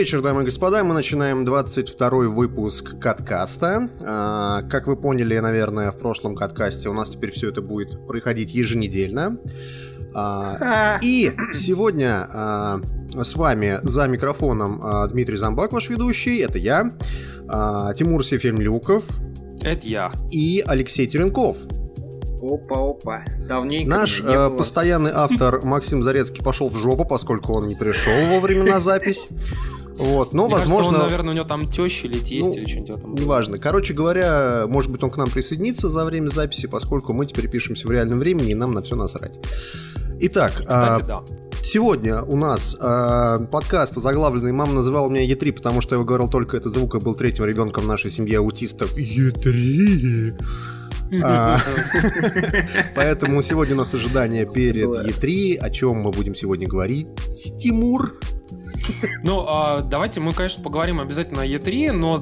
Вечер, дамы и господа. Мы начинаем 22 выпуск каткаста. А, как вы поняли, наверное, в прошлом каткасте у нас теперь все это будет происходить еженедельно. А, и сегодня а, с вами за микрофоном а, Дмитрий Замбак, ваш ведущий. Это я. А, Тимур Сефимлюков. Это я. И Алексей Теренков. Опа-опа. Давненько Наш э, было. постоянный автор Максим Зарецкий пошел в жопу, поскольку он не пришел вовремя на запись. Вот, но, Мне кажется, возможно, он, наверное, у него там теща или тесть Ну, или что-нибудь в этом. роде. неважно. Короче говоря, может быть, он к нам присоединится за время записи, поскольку мы теперь пишемся в реальном времени, и нам на все насрать. Итак, Кстати, а, да. сегодня у нас а, подкаст заглавленный «Мама называла меня Е3», потому что я говорил только этот звук, и был третьим ребенком нашей семьи аутистов. Е3! А, Поэтому сегодня у нас ожидание перед Было. Е3. О чем мы будем сегодня говорить? Тимур? Ну, а, давайте мы, конечно, поговорим обязательно о Е3, но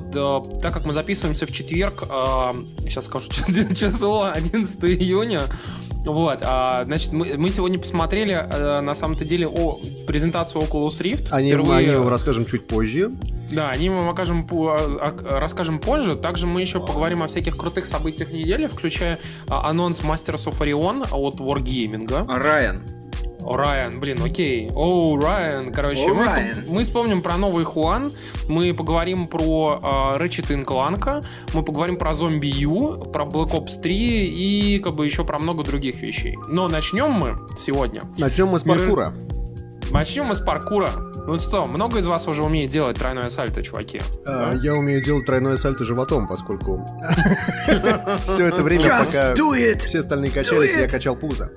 так как мы записываемся в четверг, а, сейчас скажу число, 11 июня, вот, а, значит, мы, мы сегодня посмотрели, а, на самом-то деле, о, презентацию Oculus Rift. О ней мы Впервые- о ней вам расскажем чуть позже. Да, они вам окажем, а- а- расскажем позже. Также мы еще поговорим о всяких крутых событиях недели, включая а, анонс Masters of Orion от Wargaming. Райан. О, Райан, блин, окей. О, Райан. Короче, О, мы, Райан. мы вспомним про новый Хуан, мы поговорим про э, Ratchet Clank, мы поговорим про Zombie U, про Black Ops 3 и как бы еще про много других вещей. Но начнем мы сегодня. Начнем мы с паркура. Начнем мы с паркура. Ну что, много из вас уже умеет делать тройное сальто, чуваки? А, Я умею делать тройное сальто животом, поскольку все это время, пока все остальные качались, я качал пузо.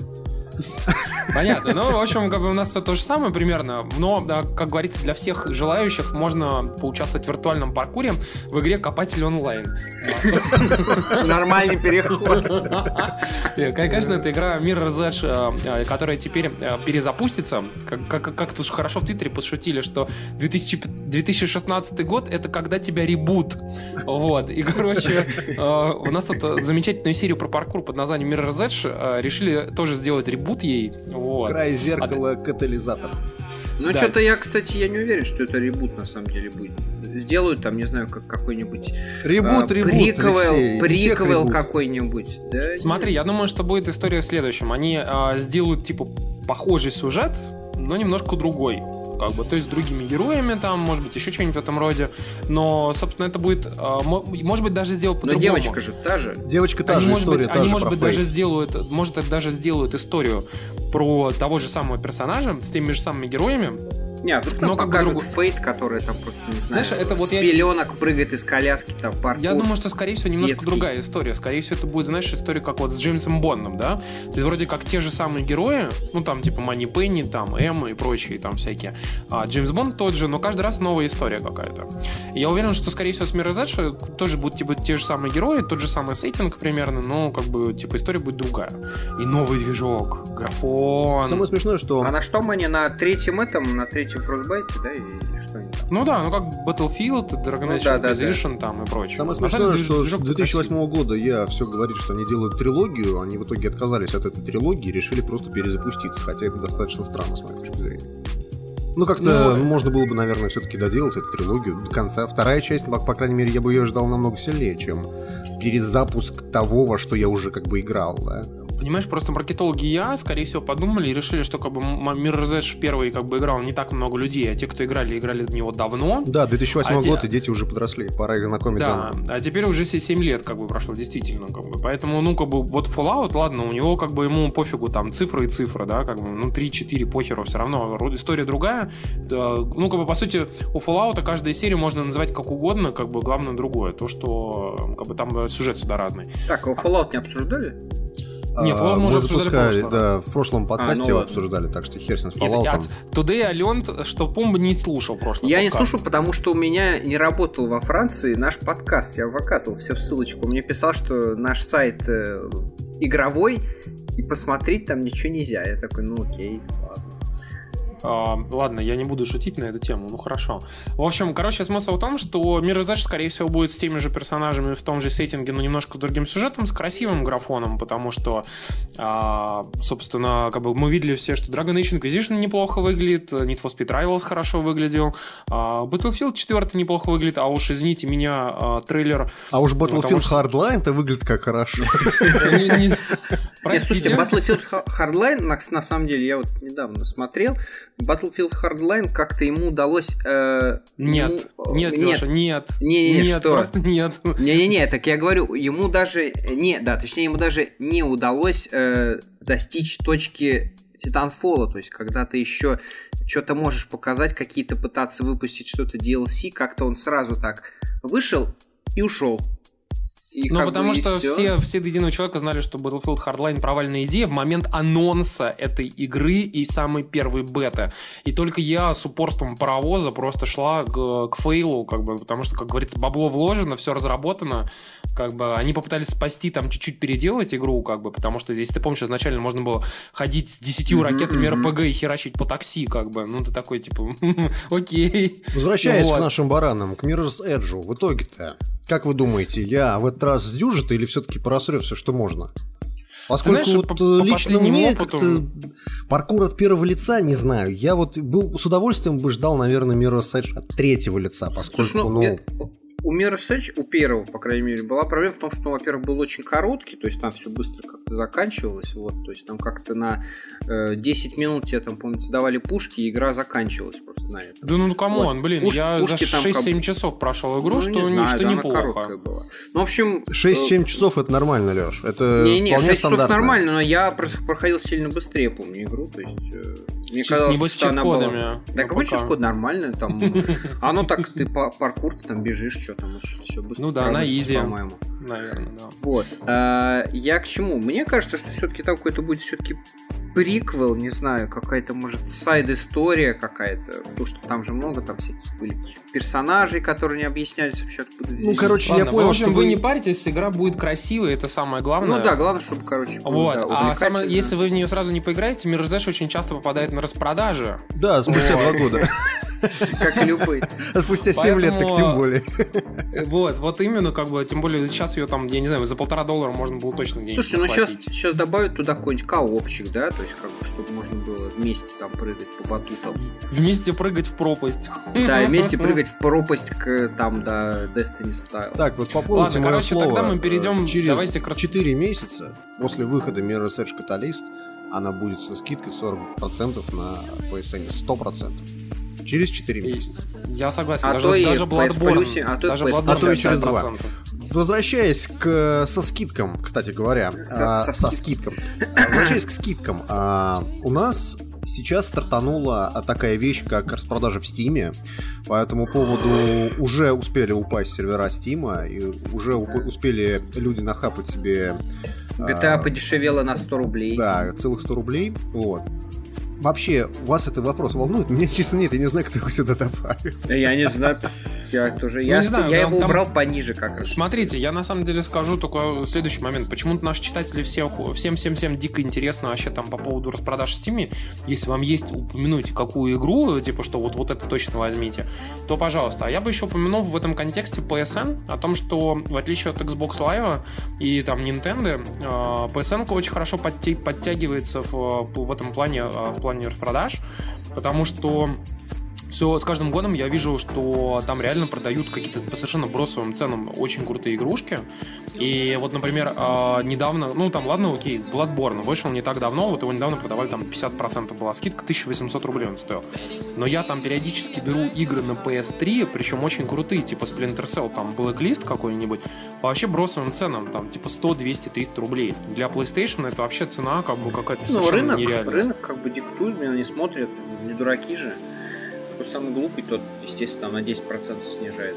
Понятно. Ну, в общем, как бы у нас все то же самое примерно. Но, как говорится, для всех желающих можно поучаствовать в виртуальном паркуре в игре Копатель онлайн. Нормальный переход. Конечно, это игра Mirror's Edge, э, э, которая теперь э, перезапустится. Как, тут хорошо в Твиттере пошутили, что 2000 2016 год — это когда тебя ребут. Вот. И, короче, у нас это замечательную серию про паркур под названием Mirror's Edge решили тоже сделать ребут ей. Вот. Край зеркала, катализатор. Ну, Да. что-то я, кстати, я не уверен, что это ребут на самом деле будет. Сделают там, не знаю, как какой-нибудь... Ребут, а, ребут, Приквел, Алексей, приквел какой-нибудь. Да? Смотри, я думаю, что будет история в следующем. Они э, сделают, типа, похожий сюжет, но немножко другой. Как бы, то есть с другими героями там, может быть, еще что-нибудь в этом роде. Но, собственно, это будет, э, мо- может быть, даже сделать Но по-другому. девочка же та же. Девочка та они, же может история, быть, та они, же может быть, даже сделают, может, даже сделают историю про того же самого персонажа с теми же самыми героями. Не, а вдруг Но нам как бы покажут другой- фейт, который там просто, не знаю, Знаешь, это вот с я- пеленок прыгает из коляски, там, паркур. Я думаю, что, скорее всего, немножко детский. другая история. Скорее всего, это будет, знаешь, история как вот с Джеймсом Бондом, да? То есть вроде как те же самые герои, ну там типа Мани Пенни, там Эмма и прочие там всякие. А Джеймс Бонд тот же, но каждый раз новая история какая-то. Я уверен, что, скорее всего, с Mirror's Edge тоже будут типа те же самые герои, тот же самый сеттинг примерно, но как бы типа история будет другая. И новый движок, графон. Самое смешное, что А на что мы не на третьем этом, на третьем фростбайте, да, или что они там? Ну да, ну как Battlefield, Dragon Ну Age да, да, Inquisition там и прочее. Самое смешное, что с 2008 года я все говорит, что они делают трилогию, они в итоге отказались от этой трилогии и решили просто перезапуститься, хотя это достаточно странно, с моей точки зрения. Ну, как-то Ну, можно было бы, наверное, все-таки доделать эту трилогию до конца. Вторая часть, по, по крайней мере, я бы ее ждал намного сильнее, чем перезапуск того, во что я уже как бы играл, да. Понимаешь, просто маркетологи и я, скорее всего, подумали и решили, что как бы Mirror's Edge первый как бы играл не так много людей, а те, кто играли, играли в него давно. Да, 2008 А те- год, и дети уже подросли, пора их знакомить Да, заново. а теперь уже 7 лет как бы прошло, действительно, как бы. Поэтому, ну, как бы, вот Fallout, ладно, у него как бы ему пофигу, там, цифры и цифры, да, как бы, ну, 3-4 похеру, все равно, история другая. Да, ну, как бы, по сути, у Fallout каждая серия можно называть как угодно, как бы, главное другое, то, что, как бы, там сюжет всегда разный. Так, а Fallout не обсуждали? Не, Fallout мы уже обсуждали в запускали, прошлый да, в прошлом подкасте ну его обсуждали, так что хер с ним с Нет, Fallout. I learned, что Помба не слушал прошлый Я не подкаст. слушал, потому что у меня не работал во Франции наш подкаст. Я показывал все в ссылочку. Мне писал, что наш сайт э, игровой, и посмотреть там ничего нельзя. Я такой, ну окей, ладно. А, ладно, я не буду шутить на эту тему, ну хорошо. В общем, короче, смысл в том, что Mirror's Edge, скорее всего, будет с теми же персонажами в том же сеттинге, но немножко с другим сюжетом, с красивым графоном, потому что, а, собственно, как бы мы видели все, что Dragon Age Inquisition неплохо выглядит, Need for Speed Rivals хорошо выглядел, а, Battlefield 4 неплохо выглядит, а уж, извините меня, трейлер... А уж Battlefield что... Hardline-то выглядит как хорошо. Слушайте, Battlefield Hardline, на самом деле, я вот недавно смотрел, Battlefield Hardline как-то ему удалось... Э, нет, ему, нет, нет, Леша, нет. Не, не, нет, что? просто нет. Не-не-не, так я говорю, ему даже... Не, да, точнее, ему даже не удалось э, достичь точки Титанфола, то есть когда ты еще что-то можешь показать, какие-то пытаться выпустить что-то DLC, как-то он сразу так вышел и ушел. И ну, потому что все. все, все до единого человека знали, что Battlefield Hardline провальная идея в момент анонса этой игры и самой первой беты. И только я с упорством паровоза просто шла к, к фейлу, как бы, потому что, как говорится, бабло вложено, все разработано. Как бы они попытались спасти, там, чуть-чуть переделать игру, как бы, потому что, если ты помнишь, изначально можно было ходить с десятью mm-hmm, ракетами mm-hmm. РПГ и херачить по такси, как бы. Ну, ты такой, типа, окей. Возвращаясь вот. к нашим баранам, к Mirror's Edge, в итоге-то как вы думаете, я в этот раз сдюжит или все-таки просрю все, что можно? Поскольку знаешь, вот по, лично по мне опыту... паркур от первого лица, не знаю. Я вот был с удовольствием бы ждал, наверное, Mirror's Edge от третьего лица, поскольку, Слушай, ну, ну у Mirror's у первого, по крайней мере, была проблема в том, что, во-первых, был очень короткий, то есть там все быстро как-то заканчивалось, вот, то есть там как-то на э, 10 минут тебе там, помните, давали пушки, и игра заканчивалась просто на этом. Да ну, come on, вот. блин, Пуш, я за 6-7 как... часов прошел игру, ну, что, не знаю, что да, неплохо. Была. Ну, в общем... 6-7 э... часов это нормально, Леш, это Не, не, 6 часов нормально, но я проходил сильно быстрее, помню, игру, то есть... Э... Мне Сейчас казалось, что она была... Да какой чит-код нормально, там... Оно так, ты паркур, там бежишь, что там, все быстро. Ну да, она easy. По-моему. Наверное, да. Вот. А, я к чему? Мне кажется, что все-таки там какой-то будет все-таки приквел, не знаю, какая-то, может, сайд-история какая-то, потому что там же много там всяких были персонажей, которые не объяснялись вообще откуда Ну, короче, Ладно, я понял, что вы... не паритесь, игра будет красивой, это самое главное. Ну да, главное, чтобы, короче, Вот, да, а самое, если вы в нее сразу не поиграете, Mirror's очень часто попадает на распродажи. Да, спустя два года. Как и любой. Спустя 7 лет, так тем более. Вот, вот именно, как бы, тем более сейчас ее там, я не знаю, за полтора доллара можно было точно денег Слушай, ну сейчас, сейчас добавят туда какой-нибудь коопчик, да, то есть, как бы, чтобы можно было вместе там прыгать по батутам. Вместе прыгать в пропасть. Да, вместе прыгать в пропасть к там, до Destiny Style. Так, вот попробуйте Ладно, короче, слово. тогда мы перейдем... Через давайте... 4 месяца после выхода Mirror's Edge Catalyst она будет со скидкой 40% на PSN, 100%. Через 4 месяца. Я согласен. А даже, то даже Bloodborne. А то, даже Bloodborne, а то и через 2. Возвращаясь к со скидкам, кстати говоря, со, а, со, со скидкам. Возвращаясь к скидкам, а, у нас сейчас стартанула такая вещь, как распродажа в Стиме. По этому поводу уже успели упасть сервера Стима, и уже успели люди нахапать себе... GTA а, подешевела на 100 рублей. Да, целых 100 рублей. Вот. Вообще, вас этот вопрос волнует? Меня, честно, нет, я не знаю, кто его сюда добавил. Я не знаю. Я тоже. Ну, я, знаю, я его там... убрал пониже как раз. Смотрите, я на самом деле скажу только следующий момент. Почему-то наши читатели все, всем, всем, всем дико интересно вообще там по поводу распродаж в Steam. Если вам есть упомянуть какую игру, типа что вот, вот это точно возьмите, то пожалуйста. А я бы еще упомянул в этом контексте PSN о том, что в отличие от Xbox Live и там Nintendo, а, PSN очень хорошо подтягивается в, в этом плане, а, в плане распродаж, потому что все с каждым годом я вижу, что там реально продают какие-то по совершенно бросовым ценам очень крутые игрушки. И вот, например, а, недавно, ну там, ладно, окей, Bloodborne вышел не так давно, вот его недавно продавали, там 50% была скидка, 1800 рублей он стоил. Но я там периодически беру игры на PS3, причем очень крутые, типа Splinter Cell, там Blacklist какой-нибудь, по вообще бросовым ценам, там типа 100, 200, 300 рублей. Для PlayStation это вообще цена как бы какая-то ну, совершенно рынок, нереальная. рынок как бы диктует, меня не смотрят, не дураки же кто самый глупый, тот, естественно, на 10% снижает.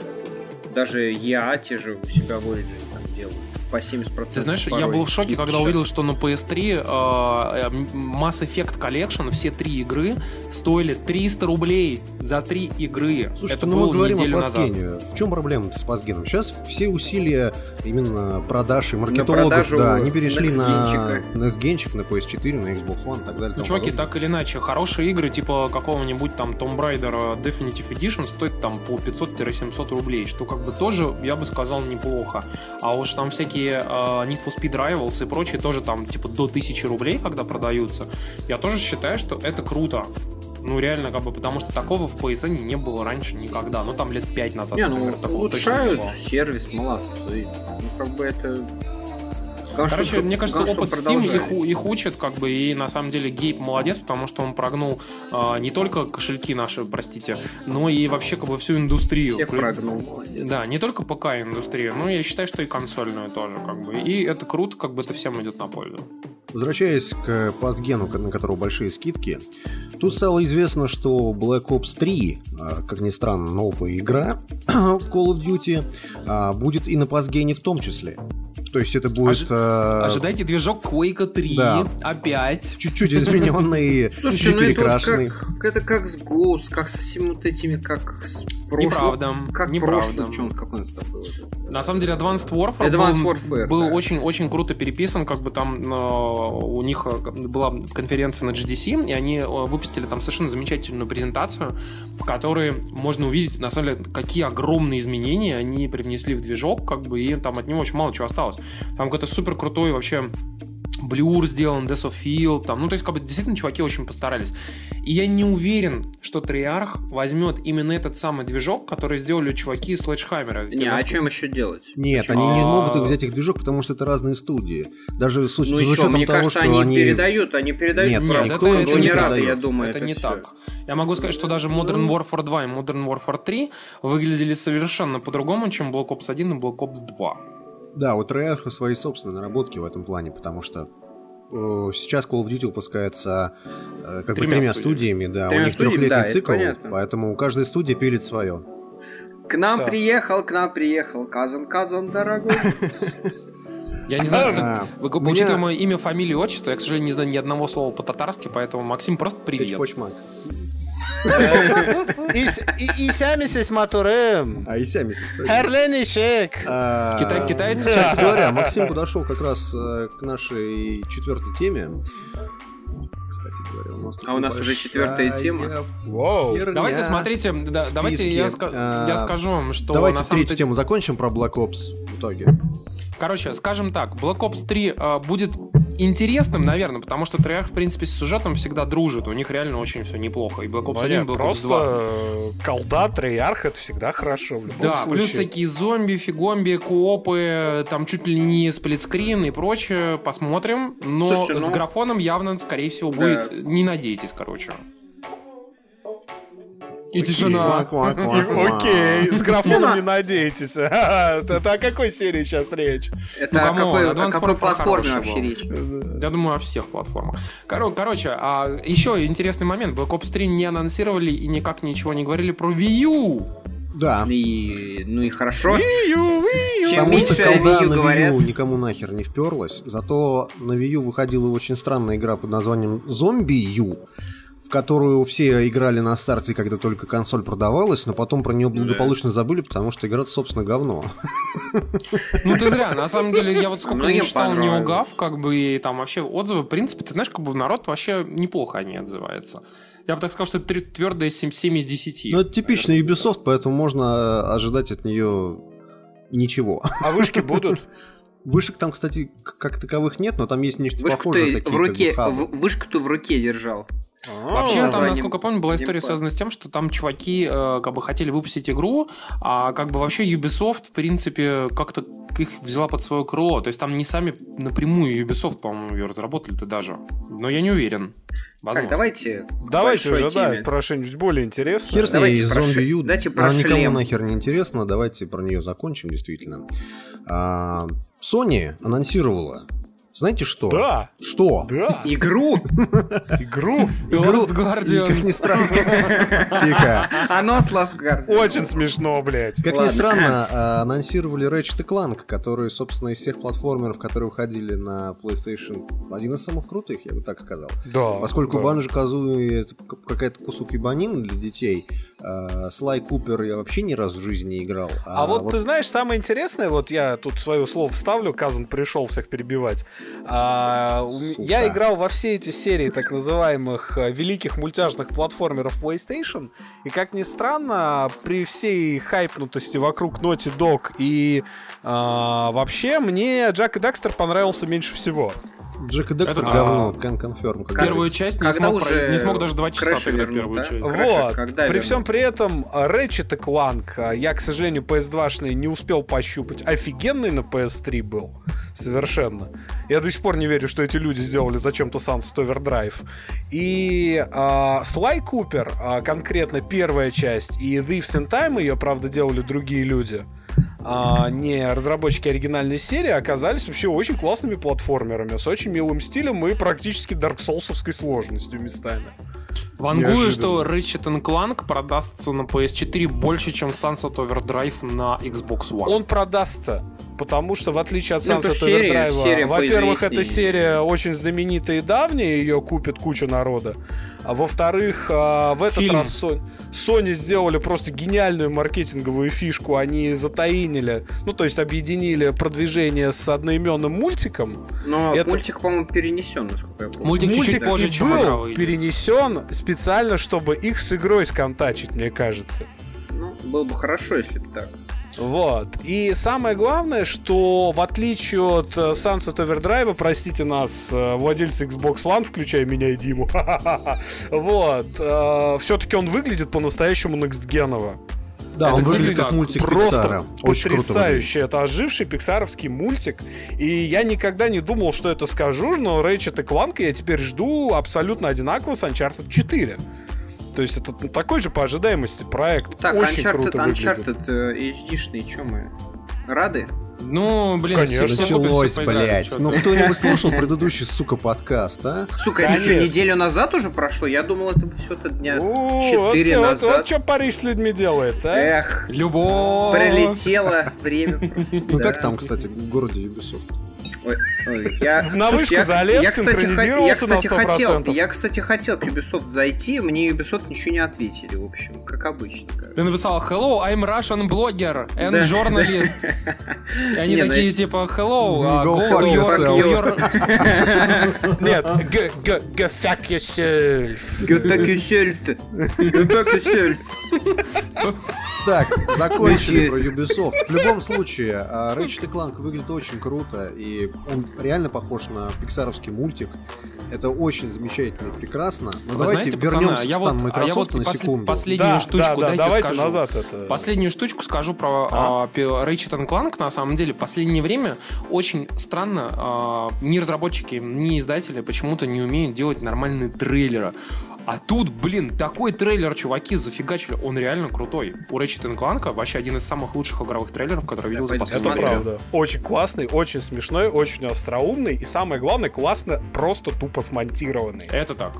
Даже я те же у себя в Origin там делают. По 70%. Ты знаешь, я был в шоке, когда увидел, что на PS3 э, Mass Effect Collection, все три игры стоили 300 рублей за три игры. Слушай, Это ну было мы говорим неделю о назад. Пасгене. В чем проблема-то с Пасгеном? Сейчас все усилия именно продаж и маркетологов, да, они перешли на. NES-генчик, на PS4, на Xbox One и так далее. Ну, чуваки, подобное. так или иначе, хорошие игры, типа какого-нибудь там Tomb Raider Definitive Edition, стоят там по 500-700 рублей, что как бы тоже, я бы сказал, неплохо. А уж там всякие э, Need for Speed Rivals и прочие тоже там типа до 1000 рублей, когда продаются. Я тоже считаю, что это круто. Ну, реально, как бы, потому что такого в PSN не было раньше никогда. Ну, там лет 5 назад, Не, ну, например, такого точно не улучшают сервис, молодцы. Ну, как бы это... Главное, Короче, что- мне кажется, главное, опыт Steam их, их учит, как бы, и на самом деле Гейб молодец, потому что он прогнул а, не только кошельки наши, простите, но и вообще как бы всю индустрию. Есть, прогнул. Да, не только ПК-индустрию, но я считаю, что и консольную тоже, как бы. И это круто, как бы это всем идет на пользу. Возвращаясь к пастгену, на которого большие скидки, тут стало известно, что Black Ops 3, а, как ни странно, новая игра Call of Duty, а, будет и на пастгене в том числе. То есть это будет Ожи- а, Ожидайте движок Quake 3 да. опять. чуть-чуть измененный, ну это вот перекрашенный. как, это как с Ghost, как со всеми вот этими, как с прошлым. Неправда. Как неправда. прошлый, что он, какой он был? На самом деле Advanced Warfare Advanced был, Warfare, был да. очень-очень круто переписан, как бы там э, у них э, была конференция на GDC, и они э, выпустили там совершенно замечательную презентацию, в которой можно увидеть, на самом деле, какие огромные изменения они привнесли в движок, как бы, и там от него очень мало чего осталось. Там какой-то супер крутой вообще Блюр сделан, Death of Field, там, ну, то есть, как бы, действительно, чуваки очень постарались. И я не уверен, что Триарх возьмет именно этот самый движок, который сделали чуваки из Sledgehammer. Не, а им еще делать? Нет, Почему? они не А- могут их взять их движок, потому что это разные студии. Даже с, Ну с еще, учетом мне того, кажется, что они, передают, они передают. Нет, никто это- ничего не передает. я думаю, это, это, не так. Я могу сказать, что даже Modern Warfare 2 и Modern Warfare 3 выглядели совершенно по-другому, чем Black Ops 1 и Black Ops 2. Да, у Treyarch свои собственные наработки в этом плане, потому что э, сейчас Call of Duty выпускается э, как бы Тремя тремя студиями. студиями, да, Тремя у них студиями, трехлетний да, цикл, поэтому у каждой студии пилит свое. К нам Всё. приехал, к нам приехал. Казан, Казан, дорогой. Я не знаю, А, вы- у меня- учитывая мое имя, фамилию, отчество, я, к сожалению, не знаю ни одного слова по-татарски, поэтому, Максим, просто привет. Почмак. И сямисис матурем. А и сами состоят. Херленишек. А, Китай- китайцы Кстати говоря, Максим подошел как раз э, к нашей четвертой теме. Кстати говоря, у нас А у нас уже четвертая тема? Воу. Давайте, смотрите, да, давайте я, списке. ска- А, я скажу вам, что Давайте третью тему закончим про Black Ops в итоге. Короче, скажем так, Black Ops 3 э, будет интересным, наверное, потому что Treyarch, в принципе, с сюжетом всегда дружит. У них реально очень все неплохо. И Black Ops Ну, 1, не, и Black Ops 2. просто э, колда, Treyarch, это всегда хорошо в любом Да, случае. плюс всякие зомби, фигомби, коопы, там чуть ли не сплитскрин и прочее. Посмотрим. Но Слушайте, с ну- графоном явно, скорее всего, Да. будет... Не надейтесь, короче. И тишина. Окей, с графоном не надейтесь. Это о какой серии сейчас речь? Это Ну, о come on, какой, платформе вообще речь? Я думаю, о всех платформах. Коро- короче, а еще интересный момент. Black Ops 3 не анонсировали и никак ничего не говорили про Wii U. Да. И, ну и хорошо. Ию, ию. Чем Потому что меньше колда Wii U на Wii говорят. U никому нахер не вперлась. Зато на Wii U выходила очень странная игра под названием Zombie U, в которую все играли на старте, когда только консоль продавалась, но потом про нее благополучно забыли, потому что игра, собственно, говно. Ну ты зря, на самом деле, я вот сколько Многим не читал неугав, как бы, и там вообще отзывы, в принципе, ты знаешь, как бы народ вообще неплохо они отзывается. Я бы так сказал, что это твердое 7, 7 из 10. Ну, это типичный Ubisoft, поэтому можно ожидать от нее ничего. А вышки будут? Вышек там, кстати, как таковых нет, но там есть нечто Вышку похожее. ты руке, в- вышку ты в руке держал. Вообще, там, насколько помню, была история связана с тем, что там чуваки э, как бы хотели выпустить игру, а как бы вообще Ubisoft, в принципе, как-то их взяла под свое крыло. То есть там не сами напрямую Ubisoft, по-моему, ее разработали-то даже. Но я не уверен. Возможно. Так, давайте. Давайте уже, да, теме. про что-нибудь более интересное. Хер с ней, Давайте про зомби шлем. Ю. Давайте про Она никому нахер не интересно, давайте про нее закончим, действительно. А, Sony анонсировала. Знаете что? Да, Что? да, Игру? игру. Игру, Guardian. как ни странно, Тихо. Оно с Last Guardian. Очень смешно, блядь. Как ни странно, а, анонсировали Ratchet Clank, который, собственно, из всех платформеров, которые выходили на PlayStation, один из самых крутых, я бы так сказал. Да. Поскольку. Банжи Казуи это какая-то кусок ебанины для детей, а, Слай Купер я вообще ни разу в жизни не играл. А, вот, ты знаешь, самое интересное, вот я тут свое слово вставлю, Казан пришел всех перебивать. А, я играл во все эти серии так называемых э, великих мультяшных платформеров PlayStation, и как ни странно, при всей хайпнутости вокруг Naughty Dog и а, вообще мне Джак и Декстер понравился меньше всего. Джек и Декстер говно, а, can confirm. как Первую говорится. часть не смог, уже про- не смог даже два часа вернут, первую да? часть. Вот. когда При вернут? всем при этом а, Ratchet и а, я, к сожалению, PS2-шный не успел пощупать. Офигенный на PS3 был. Совершенно. Я до сих пор не верю, что эти люди сделали зачем-то Sunset Overdrive. И а, Sly Cooper, а, конкретно первая часть, и Thieves in Time, ее, правда, делали другие люди, а, не разработчики оригинальной серии, оказались вообще очень классными платформерами, с очень милым стилем и практически Soulsовской сложностью местами. Вангую, что Ratchet Clank продастся на PS4 больше, чем Sunset Overdrive на Xbox One. Он продастся, потому что в отличие от Ну, Sunset серия, Overdrive, во-первых, эта серия очень знаменитая и давняя, ее купит куча народа. А во-вторых, а, в этот Фильм. раз Sony, Sony сделали просто гениальную маркетинговую фишку. Они затаинили, ну то есть объединили продвижение с одноименным мультиком. Но Это- мультик, по-моему, перенесен, насколько я помню. Мультик Мультик позже, и чем был перенесен специально, чтобы их с игрой сконтачить, мне кажется. Ну, было бы хорошо, если бы так. Вот. И самое главное, что в отличие от э, Sunset Overdrive, простите нас, э, владельцы Xbox One, включая меня и Диму, вот, все-таки он выглядит по-настоящему некстгеново. Да, Это, он кстати, выглядит как мультик Просто Пиксара. Очень круто выглядит. потрясающе. Это оживший пиксаровский мультик. И я никогда не думал, что это скажу, но Ratchet и Clank я теперь жду абсолютно одинаково с Uncharted 4. То есть это такой же по ожидаемости проект. Так, Очень Uncharted, круто выглядит. Uncharted э, HD-шный, чё мы? Рады? Ну, блин, Конечно. все Началось, блядь. Ну, кто-нибудь слушал предыдущий, сука, подкаст, а? Сука, Конечно. ничего, неделю назад уже прошло? Я думал, это все-то дня О, четыре вот, назад. Вот, что Париж с людьми делает, а? Эх, Любовь. пролетело время просто. Ну, да. как там, кстати, в городе Ubisoft? Ой, я, На Слушайте, вышку залез, я, синхронизировался я, кстати, на 100%. хотел, я, кстати, хотел к Ubisoft зайти, мне Ubisoft ничего не ответили, в общем, как обычно. короче. Ты написал Hello, I'm Russian blogger and Да. journalist. И они Не, ну такие если- типа Hello, а, Go go fuck your- yourself. your- Нет, г- г- go fuck yourself. Go fuck yourself. Go fuck yourself. Так, закончили про Ubisoft. В любом случае, а, Ratchet Clank выглядит очень круто, и он реально похож на пиксаровский мультик. Это очень замечательно и прекрасно. Но Вы давайте знаете, пацаны, вернемся а в я стан вот, а я вот Microsoft на секунду. последнюю Да, штучку да, да, дайте давайте скажу. назад это. Последнюю штучку скажу про А? а, Ratchet Clank. На самом деле, последнее время очень странно а, ни разработчики, ни издатели почему-то не умеют делать нормальные трейлеры. А тут, блин, такой трейлер, чуваки, зафигачили. Он реально крутой. У Ratchet Clank вообще один из самых лучших игровых трейлеров, которые я видел за пойду Это правда. Очень классный, очень смешной, очень остроумный и самое главное, классно просто тупо смонтированный. Это так.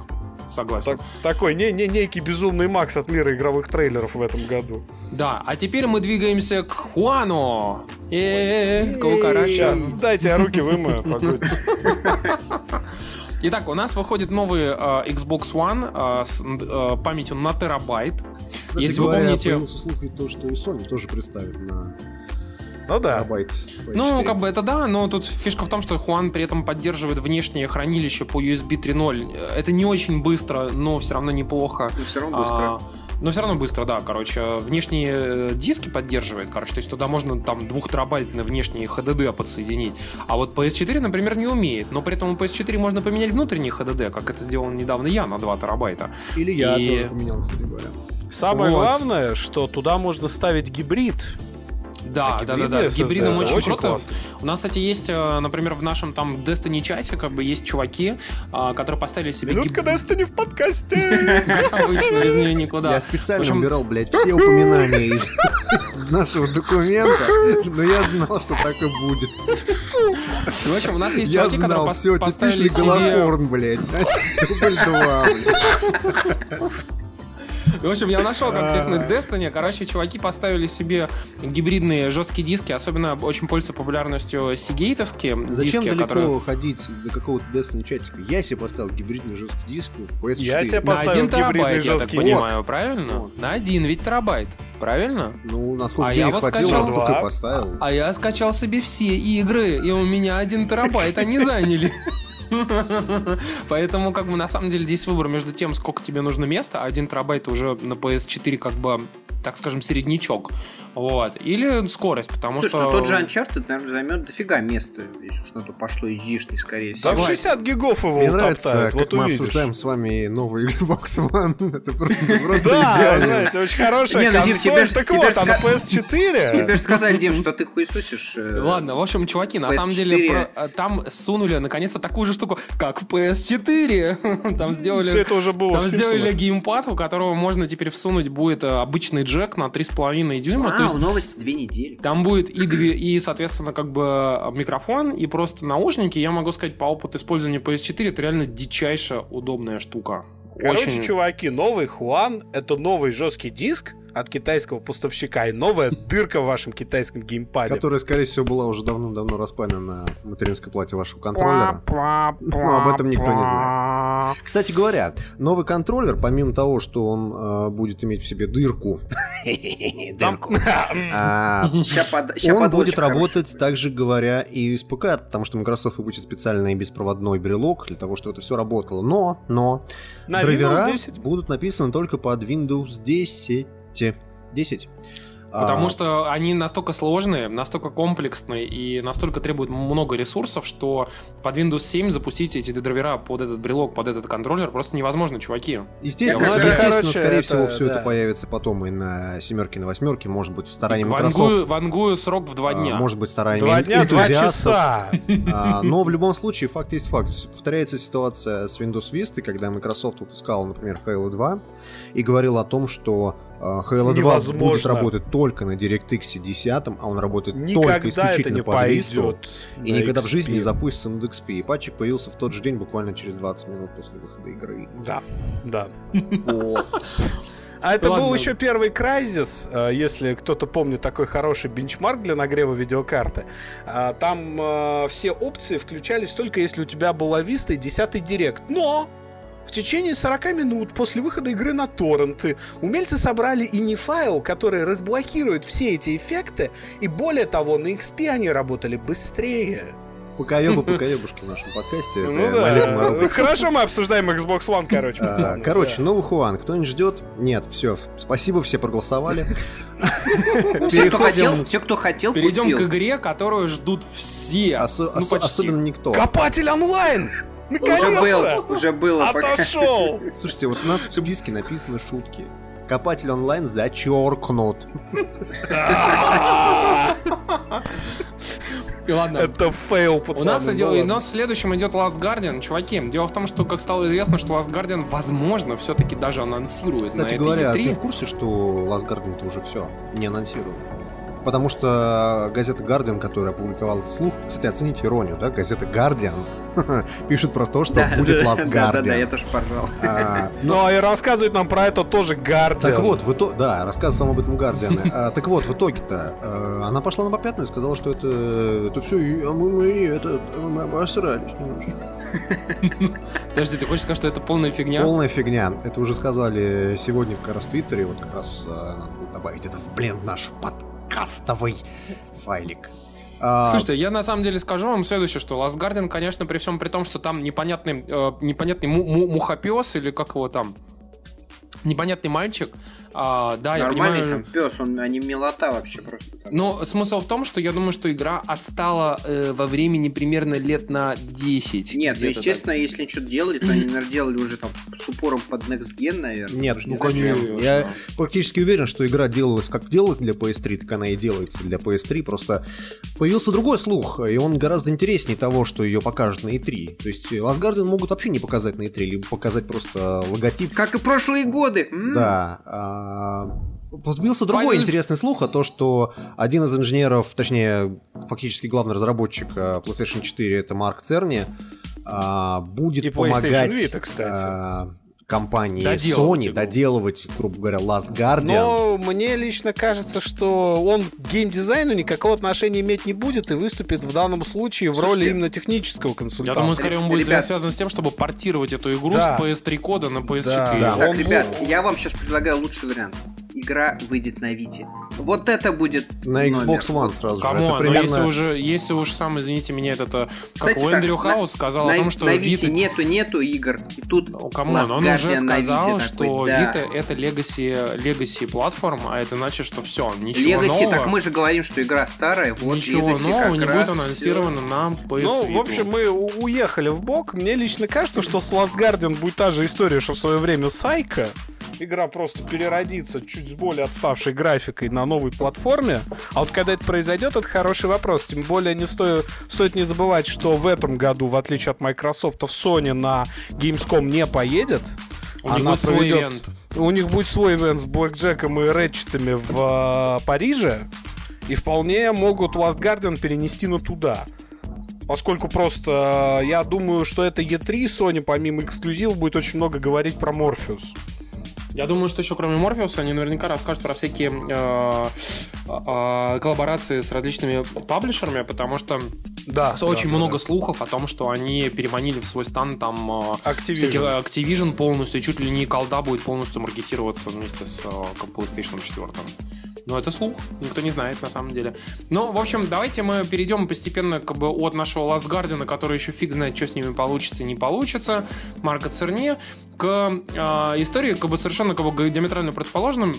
Согласен. Так- такой не, не некий безумный Макс от мира игровых трейлеров в этом году. Да, а теперь мы двигаемся к Хуану. Э, Ща, Кукараша. Дайте я руки вымою. погодь. Итак, у нас выходит новый э, Xbox One э, с э, памятью на терабайт. Кстати Если вы говоря, помните- появился слух и то, что и Sony тоже представит на Ну да. терабайт. Ну, как бы это да, но тут фишка в том, что Хуан при этом поддерживает внешнее хранилище по USB 3.0. Это не очень быстро, но все равно неплохо. Ну, все равно быстро. А, но все равно быстро, да, короче. Внешние э, диски поддерживает, короче. То есть туда можно там двухтерабайтные внешние HDD подсоединить. А вот PS4, например, не умеет. Но при этом у PS4 можно поменять внутренний HDD, как это сделал недавно я на 2 терабайта. Или я И- тоже поменял, кстати говоря. Самое Вот. главное, что туда можно ставить гибрид. Да, А да, да, да. С гибридом очень, очень круто. классно. У нас, кстати, есть, э, например, в нашем там Destiny чате, как бы есть чуваки, а, которые поставили себе Минутка гиб- Destiny в подкасте. Обычно без нее никуда. Я специально убирал, блядь, все упоминания из, из нашего документа, но я знал, что так и будет. В общем, у нас есть Я чуваки, которые все, поставили себе... Голофорн, блядь. Дубль два, блядь. В общем, я нашел, как технуть Destiny. Короче, чуваки поставили себе гибридные жесткие диски, особенно очень пользуются популярностью сигейтовские Зачем диски, далеко которые... ходить до какого-то Destiny чатика? Я себе поставил гибридный жесткий диск в PS4. Я себе На поставил один гибридный терабайт, я так жесткий диск. понимаю, правильно? Вот. На один ведь терабайт, правильно? Ну, насколько А я денег вот хватило, скачал столько поставил. А я скачал себе все игры, и у меня один терабайт они заняли. Поэтому, как бы, на самом деле, здесь выбор между тем, сколько тебе нужно места, а один терабайт уже на PS4, как бы, так скажем, середнячок. Вот. Или скорость, потому Слушай, что... ну тот же Uncharted, наверное, займет дофига места, если уж на то пошло изишный, скорее Да всего. в 60 гигов его Мне нравится, как вот мы увидишь. обсуждаем с вами новый Xbox One. Это просто идеально. знаете, очень хорошая Не, ну, консоль. Так вот, ж а на ска- PS4... Тебе же сказали, Дим, что ты хуесосишь. э, Ладно, в общем, чуваки, на PS4. самом деле а, там сунули наконец-то такую же штуку, как в PS4. Там сделали... Все это уже было Там сделали геймпад, у которого можно теперь всунуть будет э, обычный джек на 3,5 дюйма. То Вау, есть новости две недели. Там будет и, две, и, соответственно, как бы микрофон, и просто наушники. Я могу сказать, по опыту использования PS4, это реально дичайшая удобная штука. Короче, Очень- чуваки, новый Хуан — это новый жесткий диск от китайского поставщика и новая дырка в вашем китайском геймпаде. Которая, скорее всего, была уже давно-давно распаяна на материнской плате вашего контроллера. Но об этом никто не знает. Кстати говоря, новый контроллер, помимо того, что он э, будет иметь в себе дырку, а, он будет работать, также говоря, и с ПК, потому что Microsoft выпустит специальный беспроводной брелок для того, чтобы это все работало. Но, но, драйвера Windows 10. будут написаны только под Windows 10. 10. Потому А, что они настолько сложные, настолько комплексные и настолько требуют много ресурсов, что под Windows 7 запустить эти драйвера под этот брелок, под этот контроллер просто невозможно, чуваки. Естественно, Ну, это, естественно, короче, скорее это, всего, все это да. появится потом и на семерке, на восьмерке, может быть, в старании Microsoft. Вангую, вангую срок в два а, дня. Может быть, стараниями Два дня, два часа. А, Но в любом случае, факт есть факт. Повторяется ситуация с Windows Vista, когда Microsoft выпускал, например, Halo 2 и говорил о том, что Halo 2 будет Невозможно. работать только на DirectX 10, а он работает только Никогда это исключительно не под Vista. пойдет. И никогда в XP. жизни не запустится на DXP. И патчик появился в тот же день, буквально через 20 минут после выхода игры. Да, да. Вот. А это Ладно. был еще первый Crysis, э, если кто-то помнит такой хороший бенчмарк для нагрева видеокарты. А, Там э, все опции включались только если у тебя была Vista и 10 Директ. Но в течение 40 минут после выхода игры на торренты умельцы собрали и не файл, который разблокирует все эти эффекты, и более того, на XP они работали быстрее. Покоебы, покоебушки в нашем подкасте. Это Ну да. Хорошо, мы обсуждаем Xbox One, короче. А, Короче, да. новый Хуан. Кто-нибудь ждет? Нет, все. Спасибо, все проголосовали. Все, кто хотел, все, кто хотел, Перейдем к игре, которую ждут все. Ну. Особенно никто. Копатель онлайн! Уже Наконец-то! был, уже было. пока. Отошел! Слушайте, вот у нас в списке написаны шутки. Копатель онлайн зачеркнут. И ладно. Это фейл, У пацаны. нас, ну идет, у нас следующим идет Last Guardian. Чуваки, дело в том, что, как стало известно, что Last Guardian, возможно, все-таки даже анонсирует Кстати говоря, E3. ты в курсе, что Last Guardian это уже все не анонсировал? Потому что газета Guardian, которая опубликовала этот слух, кстати, оцените иронию, да, газета Guardian пишет про то, что Да, будет да, Last Да, да, да, я Guardian. тоже поржал. А, Ну, и рассказывает нам про это тоже Гардиан. Так вот, в итоге, да, рассказывал об этом Гардиан. А, так вот, в итоге-то э, она пошла на попятную и сказала, что это, это все, а мы, мы, это, мы обосрались немножечко. Подожди, ты хочешь сказать, что это полная фигня? Полная фигня. Это уже сказали сегодня как раз в Твиттере, вот как раз э, надо было добавить это в блин наш подкастовый файлик. А, Слушайте, я на самом деле скажу вам следующее, что Last Guardian, конечно, при всем при том, что там непонятный, э, непонятный му- му- мухопес или как его там, непонятный мальчик, а, да, я Нормальный понимаю... там пес, он, а не милота вообще просто. Но смысл в том, что я думаю, что игра отстала э, во времени примерно лет на 10. Нет, ну, естественно, если они что-то делали, то они, наверное, делали уже там с упором под Next Gen, наверное. Нет, ну зачем? конечно. Я практически уверен, что игра делалась как делалась для PS3, так она и делается для PS3. Просто появился другой слух, и он гораздо интереснее того, что ее покажут на E3. То есть Last Guardian могут вообще не показать на E3, либо показать просто логотип. Как и прошлые годы. Да. А, Появился другой Final- интересный слух о том, что один из инженеров, точнее, фактически главный разработчик э, PlayStation 4, это Марк Церни, а, будет И помогать Vita, кстати. Компании Доделывать Sony игру. доделывать, грубо говоря, Last Guardian. Но мне лично кажется, что он к геймдизайну никакого отношения иметь не будет и выступит в данном случае в роли Слушайте, именно технического Я консультанта. думаю, скорее он будет Ребят. связан с тем, чтобы портировать эту игру Да. с PS3 кода на PS4. Да, да. Так, Он ребят, был- я вам сейчас предлагаю лучший вариант. Игра выйдет на Вите. Вот это будет на Xbox номер. One сразу же. Кому? Это Но если примерно... уже, если уж сам, извините меня, этот, э, Кстати, как у так, Эндрю на- Хаус сказал на, о том, что на Vita- Вите нету, нету игр. И тут Ну, come on, он уже сказал, что да. Vita это legacy, legacy платформа, а это значит, что все, ничего Legacy, нового. так мы же говорим, что игра старая. Вот Ничего Legacy нового не будет анонсировано на PS Ну, Vita. в общем, мы уехали в бок. Мне лично кажется, что с Last Guardian будет та же история, что в свое время Сайка. Игра просто переродится чуть с более отставшей графикой на новой платформе. А вот когда это произойдет, это хороший вопрос. Тем более не стоит, стоит не забывать, что в этом году, в отличие от Microsoft, в Sony на Gamescom не поедет. у них она будет свой проведет- ивент. У них будет свой ивент с Блэкджеком и Рэтчетами в э, Париже. И вполне могут Last Guardian перенести на туда. Поскольку просто э, я думаю, что это E3 Sony помимо эксклюзивов будет очень много говорить про Morpheus. Я думаю, что еще кроме Морфеуса они наверняка расскажут про всякие э, э, коллаборации с различными паблишерами, потому что Да. очень много слухов о том, что они переманили в свой стан там э, Activision. всякие Activision полностью, чуть ли не колда будет полностью маркетироваться вместе с э, PlayStation 4. Но это слух, никто не знает на самом деле. Ну, в общем, давайте мы перейдем постепенно как бы от нашего Last Guardian, который еще фиг знает, что с ними получится не получится, Марка Церне, к э, истории как бы совершенно как бы диаметрально противоположным.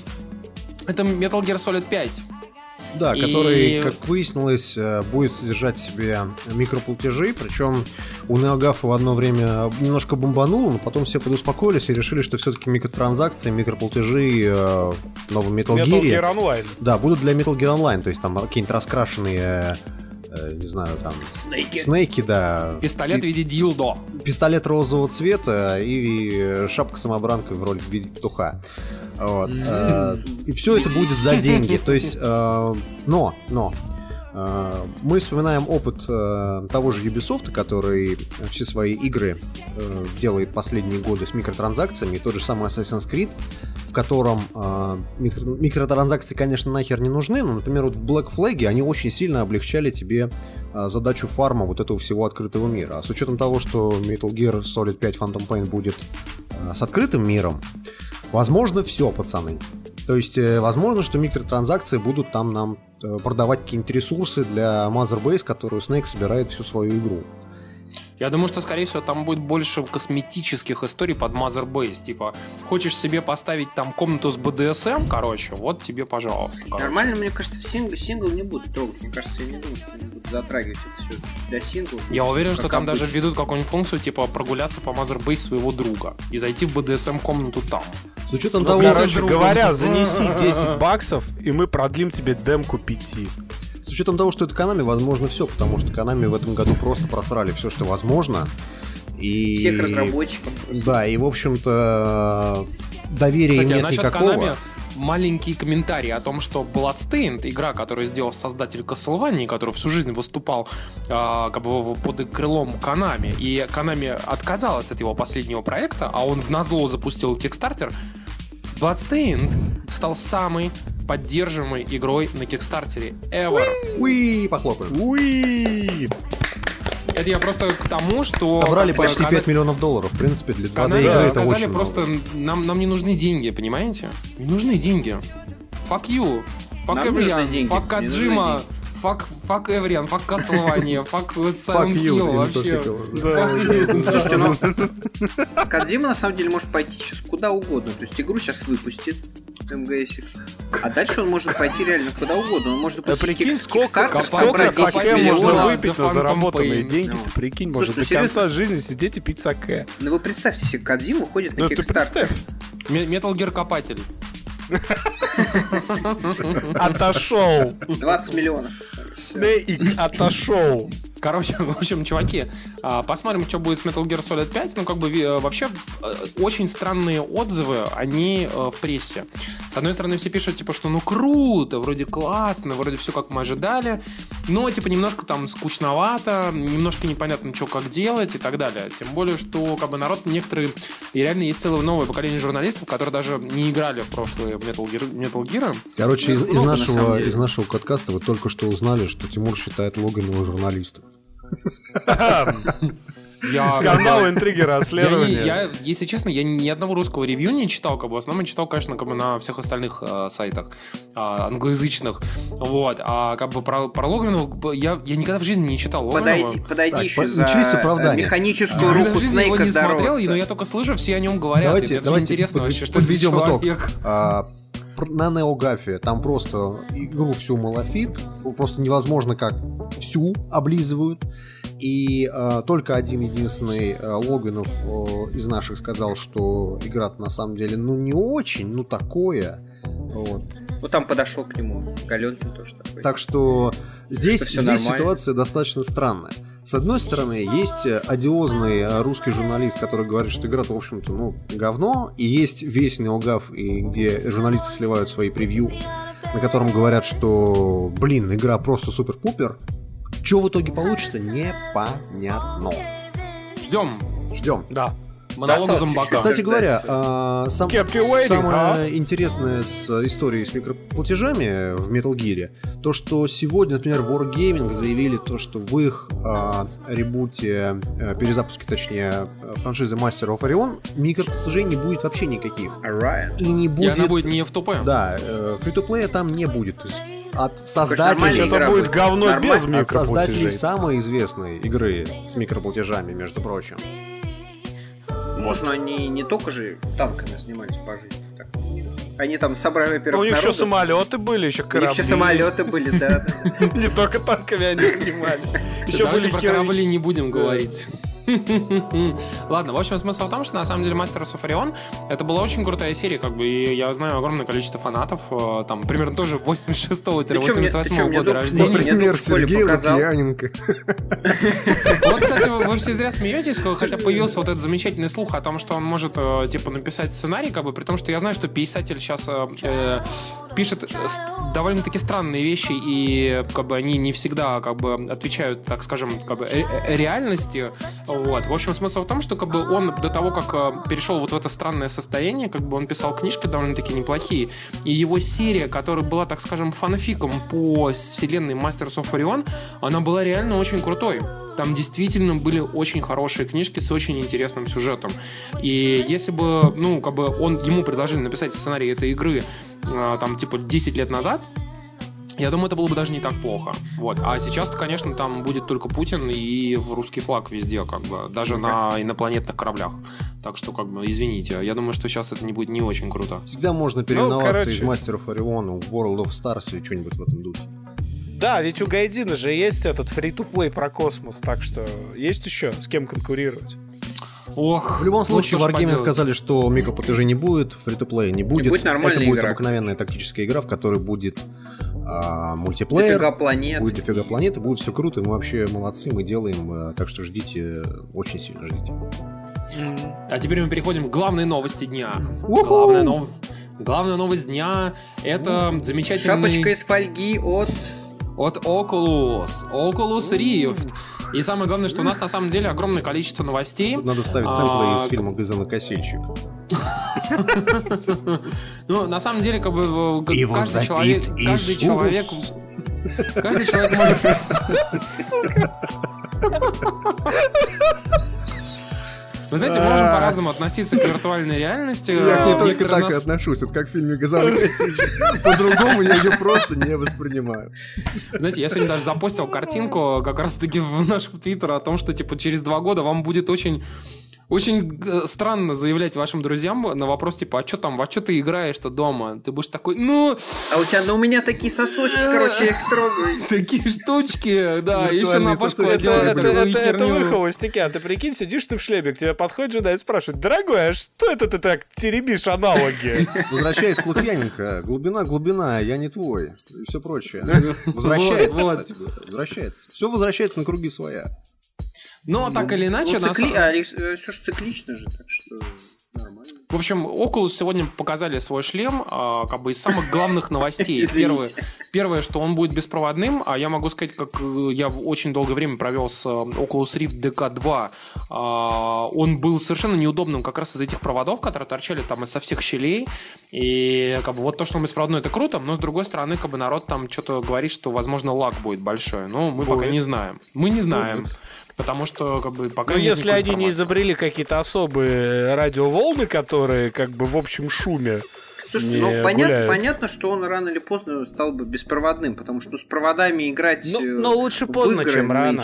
Это Metal Gear Solid 5. Да, И- который, как выяснилось, э, будет содержать в себе микроплатежи, причем у NeoGAF в одно время немножко бомбануло, но потом все подуспокоились и решили, что все-таки микротранзакции, микроплатежи э, в новом Metal, Metal Gear, Gear Online. да, будут для Metal Gear Online, то есть там какие-нибудь раскрашенные, э, не знаю, там, Снейки. снейки, да, Пистолет в виде дилдо. пистолет розового цвета и шапка самобранка в роли в виде петуха. Вот. Э, И все это будет за деньги. То есть, э, но, но, э, мы вспоминаем опыт того же Ubisoft, который все свои игры делает последние годы с микротранзакциями, тот же самый Assassin's Creed, в котором микро- микротранзакции, конечно, нахер не нужны, но, например, вот в Black Flag они очень сильно облегчали тебе задачу фарма вот этого всего открытого мира. А с учетом того, что Metal Gear Solid 5 Phantom Pain будет с открытым миром, возможно все, пацаны. То есть, э, возможно, что микротранзакции будут там нам э, продавать какие-нибудь ресурсы для Mother которую Snake собирает всю свою игру. Я думаю, что, скорее всего, там будет больше косметических историй под Mother Base. Типа, хочешь себе поставить там комнату с BDSM, короче, вот тебе, пожалуйста. короче. Нормально, мне кажется, сингл, сингл не будут трогать. Мне кажется, я не думаю, что они будут затрагивать это все для сингла. Я уверен, что там даже обычно. введут какую-нибудь функцию, типа прогуляться по Mother Base своего друга и зайти в BDSM комнату там. С учетом Ну, того, короче, Короче другом. говоря, занеси 10 баксов, и мы продлим тебе демку 5. С учетом того, что это Konami, возможно все, потому что Konami в этом году просто просрали все, что возможно. И... Всех разработчиков. Да, и, в общем-то, доверия Кстати, а нет насчет никакого. Konami маленький комментарий о том, что Bloodstained, игра, которую сделал создатель Castlevania, который всю жизнь выступал а, как бы под крылом Konami, и Konami отказалась от его последнего проекта, а он в назло запустил Kickstarter, Bloodstained стал самой поддерживаемой игрой на Кикстартере ever. Уи, похлопаем. Уи! Это я просто к тому, что... Собрали бы, почти 5 миллионов долларов. В принципе, для 2D Konami игры это сказали очень просто, много. нам, нам не нужны деньги, понимаете? Не нужны деньги. Fuck you. Fuck Нам нужны everyone. деньги, Fuck не нужны Kojima. Fuck everyone. Fuck Castlevania. Fuck Fuck Silent Hill. Вообще. Слушайте, ну, Кадзима на самом деле может пойти сейчас куда угодно. То есть игру сейчас выпустит МГС. А дальше он может пойти реально куда угодно. Он может Да прикинь, кикс- сколько, сколько собрать 10 саке можно выпить на заработанные деньги. Ну. Ты прикинь, Слушай, можно ну, до конца жизни сидеть и пить саке. Ну вы представьте себе, Кадзима уходит на Ну ты Kickstarter. представь, Ме- Metal Gear Копатель. отошел. 20 миллионов. Снейк отошел. Короче, в общем, чуваки, а, посмотрим, что будет с Metal Gear Solid 5. Ну, как бы, э, вообще, э, очень странные отзывы, они э, в прессе. С одной стороны, все пишут, типа, что ну круто, вроде классно, вроде все как мы ожидали. Но, типа, немножко там скучновато, немножко непонятно, что как делать и так далее. Тем более, что, как бы, народ некоторые... И реально есть целое новое поколение журналистов, которые даже не играли в прошлые Metal Gear. Metal Gear. Короче, из, из, Много, на нашего, из нашего подкаста вы только что узнали, что Тимур считает Логанова журналистом. Я, Скандал, интриги, Я, расследования. я, если честно, я ни одного русского ревью не читал, как бы, в основном я читал, конечно, как бы на всех остальных э, сайтах э, англоязычных, вот, а как бы про, про Логвинова бы, я, я никогда в жизни не читал Логвинова. Подойди, подойди Так, еще по- за механическую Никогда руку Снейка не смотрел, но я только слышу, все о нем говорят. Давайте, мне даже давайте интересно под- вообще, что это итог. А, на Неогафе там просто игру всю малофит, просто невозможно как всю облизывают. И а, только один единственный а, Логинов а, из наших сказал, что игра на самом деле ну не очень, ну такое. Вот. Вот там подошел к нему Галенкин тоже такой. Так что здесь, Что здесь нормально. ситуация достаточно странная. С одной стороны, есть э, одиозный э, русский журналист, который говорит, что игра-то, в общем-то, ну, говно, и есть весь неогав, и где журналисты сливают свои превью, на котором говорят, что, блин, игра просто супер-пупер. Что в итоге получится, непонятно. Ждем Ждем. Да. Монолога Осталось зомбака. чуть-чуть. Кстати говоря, а, сам- самое huh? интересное с историей с микроплатежами в Metal Gear, то, что сегодня, например, Wargaming заявили то, что в их а, ребуте, а, перезапуске, точнее, а, франшизы Master of Orion, микроплатежей не будет вообще никаких. И не И будет... она будет не в тупе. Да, фри-то-плея там не будет. То есть от создателей... Это будет говно без От создателей микроплатежей. самой известной игры с микроплатежами, между прочим. Слушай, ну они не только же танками занимались по жизни. так. Они там собрали, Ну, во-первых, У них еще народу. самолеты были, еще У них корабли. еще самолеты были, да. Не только танками они занимались. Еще были корабли не будем говорить. Ладно, в общем, смысл в том, что на самом деле Masters of Orion это была очень крутая серия, как бы, и я знаю огромное количество фанатов, э, там, примерно тоже Ты чё мне- ты чё 86-88 мне года рождения. Например, Сергей. Лукьяненко. Вот, кстати, вы, все зря смеетесь, хотя появился вот этот замечательный слух о том, что он может, э, типа, написать сценарий, как бы, при том, что я знаю, что писатель сейчас э, пишет э, довольно-таки странные вещи, и, как бы, они не всегда, как бы, отвечают, так скажем, как бы, э, реальности, вот. В общем, смысл в том, что, как бы, он до того, как э, перешел вот в это странное состояние, как бы, он писал книжки довольно-таки неплохие, и его серия, которая была, так скажем, фанфиком по вселенной Masters of Orion, она была реально очень крутой. Там действительно были очень хорошие книжки с очень интересным сюжетом. И если бы, ну, как бы он ему предложили написать сценарий этой игры, э, там, типа, 10 лет назад, я думаю, это было бы даже не так плохо. Вот. А сейчас, конечно, там будет только Путин и в русский флаг везде, как бы, даже на инопланетных кораблях. Так что, как бы, извините, я думаю, что сейчас это не будет не очень круто. Всегда можно переименоваться короче. из мастеров Ориона в World of Stars или что-нибудь в этом духе. Да, ведь у Гайдина же есть этот фри-то-плей про космос, так что есть еще с кем конкурировать. Ох, В любом ну случае, ж Wargaming поделать. сказали, что микроплатежей не будет, фри-то-плея не будет. будет нормальная Это будет игра. обыкновенная тактическая игра, в которой будет а, Дофига мультиплеер, планет. будет дофига планеты, будет все круто, мы вообще молодцы, мы делаем, а, так что ждите, очень сильно ждите. А теперь мы переходим к главной новости дня. Уху! Главная, нов- Главная новость дня это замечательный Шапочка из фольги от... от Oculus. Oculus Rift. И самое главное, что у нас на самом деле огромное количество новостей. Тут надо вставить сэмплы А, из фильма «Газонокосильщик». Ну, на самом деле, как бы каждый человек, каждый человек, каждый человек может. Вы знаете, можем по-разному относиться к виртуальной реальности. Я к ней только так и отношусь, вот как в фильме «Газонокосильщик». По-другому я ее просто не воспринимаю. Знаете, я сегодня даже запостил картинку как раз-таки в наш твиттер о том, что типа через два года вам будет очень очень э, странно заявлять вашим друзьям на вопрос типа, а что там, во что ты играешь-то дома? Ты будешь такой, ну, А у тебя, ну у меня такие сосочки, короче, я их трогаю. такие штучки, да, еще на башку. Это, одевают это, такую это, это вы, холостяки, а ты прикинь, сидишь ты в шлеме, к тебе подходит жена и спрашивает, дорогой, а что это ты так теребишь аналоги? Возвращаясь к Лукьяненко, глубина, глубина, я не твой, и все прочее. Возвращается, кстати возвращается. Все возвращается на круги своя. Но так или иначе, Ну, цикли... са- а, все же циклично же, так что нормально. В общем, Oculus сегодня показали свой шлем, а, как бы из самых главных новостей. Первое, первое, что он будет беспроводным, а я могу сказать, как э, я очень долгое время провел с э, Oculus Rift DK2, а, он был совершенно неудобным как раз из этих проводов, которые торчали там со всех щелей, и как бы вот то, что он беспроводной, это круто, но с другой стороны, как бы народ там что-то говорит, что, возможно, лаг будет большой, но мы будет. пока не знаем. Мы не знаем. Будет. Потому что, как бы, пока Ну, если они не изобрели какие-то особые радиоволны, которые, как бы, в общем шуме Слушайте, ну понятно, понятно, что он рано или поздно стал бы беспроводным, потому что с проводами играть. Но, но лучше поздно, игры, чем рано.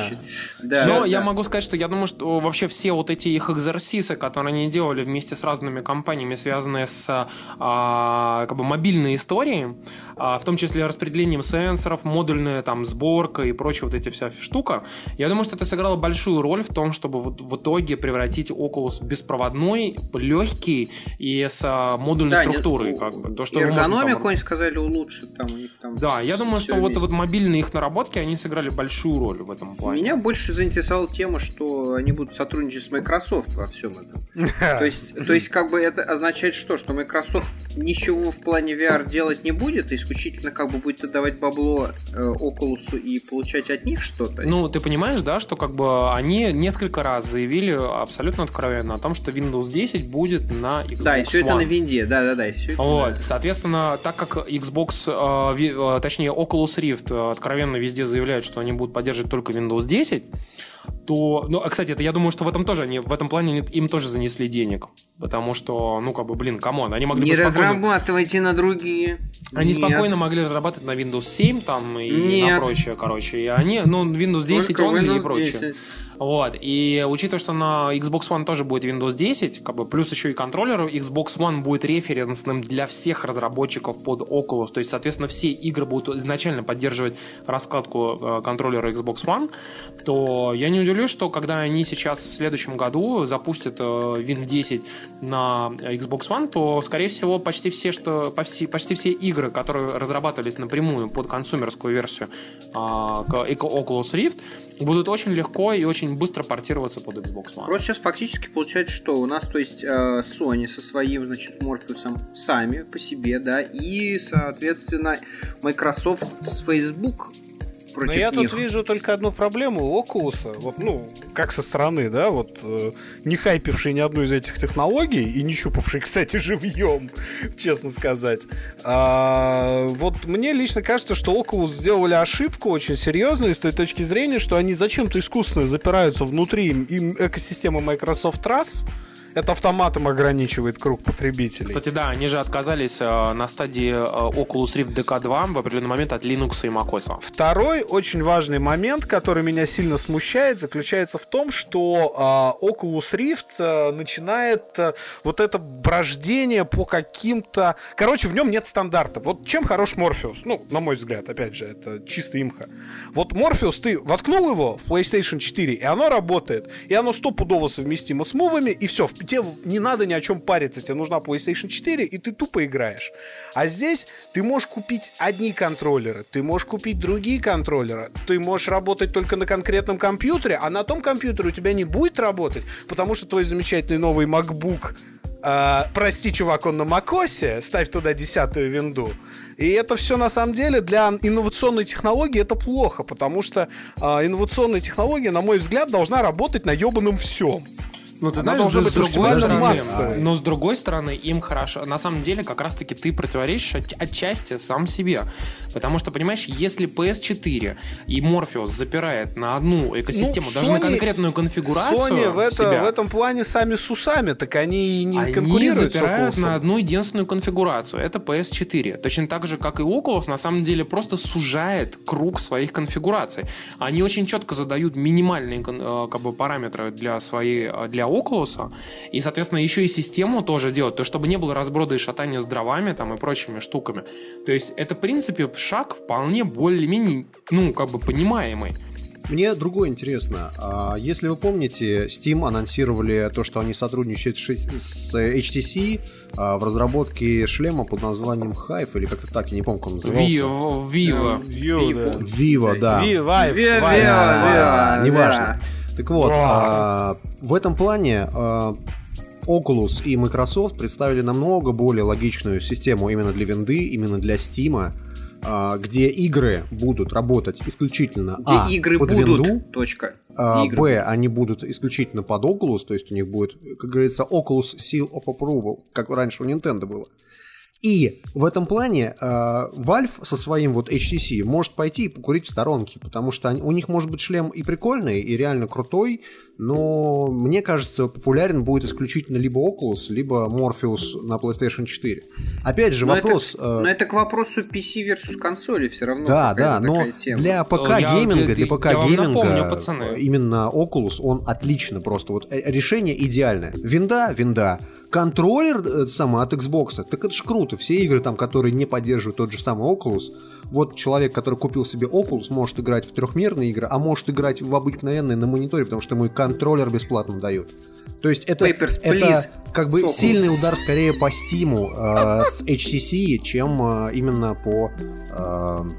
Да, но да. я могу сказать, что я думаю, что вообще все вот эти их экзерсисы, которые они делали вместе с разными компаниями, связанные с а, как бы мобильной историей, в том числе распределением сенсоров, модульная там сборка и прочая вот эти вся штука, я думаю, что это сыграло большую роль в том, чтобы вот в итоге превратить Oculus в беспроводной, легкий и с а, модульной да, структурой. Нет, как бы. То, что эргономику, они сказали, улучшит. Там, у них там да, я думаю, что вот, вот мобильные их наработки, они сыграли большую роль в этом плане. Меня больше заинтересовала тема, что они будут сотрудничать с Microsoft во всем этом. То есть, то есть, как бы это означает что? Что Microsoft ничего в плане VR делать не будет, исключительно как бы будет отдавать бабло э, Oculus и получать от них что-то? Ну, ты понимаешь, да, что как бы они несколько раз заявили абсолютно откровенно о том, что Windows 10 будет на Xbox Да, и все One. это на винде, да-да-да, все это вот, соответственно, так как Xbox, э, э, точнее Oculus Rift э, откровенно везде заявляют, что они будут поддерживать только Windows 10, то, ну, а, кстати, это я думаю, что в этом тоже они, в этом плане им тоже занесли денег, потому что, ну, как бы, блин, come on, они могли не бы спокойно... разрабатывайте на другие. Они Нет. спокойно могли разрабатывать на Windows 7 там и Нет. на прочее, короче, и они, ну, Windows 10 он и прочее. 10. Вот, и учитывая, что на Xbox One тоже будет Windows 10, как бы, плюс еще и контроллер, Xbox One будет референсным для всех разработчиков под Oculus, то есть, соответственно, все игры будут изначально поддерживать раскладку э, контроллера Xbox One, то я не удивлюсь, что когда они сейчас в следующем году запустят э, Win 10 на Xbox One, то, скорее всего, почти все, что, почти, почти все игры, которые разрабатывались напрямую под консумерскую версию к Oculus Rift, будут очень легко и очень быстро портироваться под Xbox One. Просто сейчас фактически получается, что у нас, то есть, э, Sony со своим, значит, Morpheus сами по себе, да, и, соответственно, Microsoft с Facebook против Но я них. тут вижу только одну проблему у Oculus, вот, ну, как со стороны, да, вот, э, не хайпивший ни одну из этих технологий и не щупавший, кстати, живьем, честно сказать. А, вот мне лично кажется, что Oculus сделали ошибку очень серьезную с той точки зрения, что они зачем-то искусственно запираются внутри им экосистемы Microsoft Trust, это автоматом ограничивает круг потребителей. Кстати, да, они же отказались э, на стадии э, Oculus Rift DK2 в определенный момент от Linux и macOS. Второй очень важный момент, который меня сильно смущает, заключается в том, что э, Oculus Rift начинает вот это брождение по каким-то... Короче, в нем нет стандарта. Вот чем хорош Morpheus? Ну, на мой взгляд, опять же, это чисто имха. Вот Morpheus, ты воткнул его в PlayStation 4, и оно работает. И оно стопудово совместимо с мувами, и все, тебе не надо ни о чем париться, тебе нужна PlayStation 4, и ты тупо играешь. А здесь ты можешь купить одни контроллеры, ты можешь купить другие контроллеры, ты можешь работать только на конкретном компьютере, а на том компьютере у тебя не будет работать, потому что твой замечательный новый MacBook Uh, прости, чувак, он на Макосе, ставь туда десятую винду. И это все на самом деле для инновационной технологии это плохо, потому что uh, инновационная технология, на мой взгляд, должна работать на ебаном всем. Ну, ты знаешь, с, быть другой стороны, но с другой стороны, им хорошо. На самом деле, как раз-таки ты противоречишь от, отчасти сам себе. Потому что, понимаешь, если PS4 и Morpheus запирает на одну экосистему, ну, даже Sony, на конкретную конфигурацию Sony в, это, себя, в этом плане сами с усами, так они и не они конкурируют запирают на одну единственную конфигурацию. Это PS4. Точно так же, как и Oculus, на самом деле просто сужает круг своих конфигураций. Они очень четко задают минимальные э, как бы, параметры для своей для Oculus, и, соответственно, еще и систему тоже делать, то чтобы не было разброда и шатания с дровами там и прочими штуками. То есть это, в принципе, шаг вполне более-менее, ну, как бы понимаемый. Мне другое интересно. А если вы помните, Steam анонсировали то, что они сотрудничают с HTC а, в разработке шлема под названием Hive, или как-то так, я не помню, как он назывался. Vivo. Vivo, Vivo да. Vivo, Vivo, Неважно. Так вот, а, в этом плане а, Oculus и Microsoft представили намного более логичную систему именно для винды, именно для Steam, а, где игры будут работать исключительно где а, игры под будут, винду, точка. а, Игры б, они будут исключительно под Oculus, то есть у них будет, как говорится, Oculus Seal of Approval, как раньше у Nintendo было. И в этом плане э, Valve со своим вот HTC может пойти и покурить в сторонке, потому что они, у них может быть шлем и прикольный, и реально крутой, но мне кажется, популярен будет исключительно либо Oculus, либо Morpheus на PlayStation 4. Опять же, но вопрос... Это, э, но это к вопросу PC versus консоли все равно. да, да, но такая тема. для ПК Я- гейминга, я- для я ПК вам гейминга напомню, пацаны. именно Oculus, он отлично просто. Вот э, решение идеальное. Винда, винда. Контроллер э, самый от Xbox, так это ж круто. Все игры там, которые не поддерживают тот же самый Oculus, вот человек, который купил себе Oculus, может играть в трехмерные игры, а может играть в обыкновенные на мониторе, потому что ему и контроллер бесплатно дают. То есть это, Papers, это please, как бы Oculus. сильный удар скорее по Steam э, с HTC, чем э, именно по э,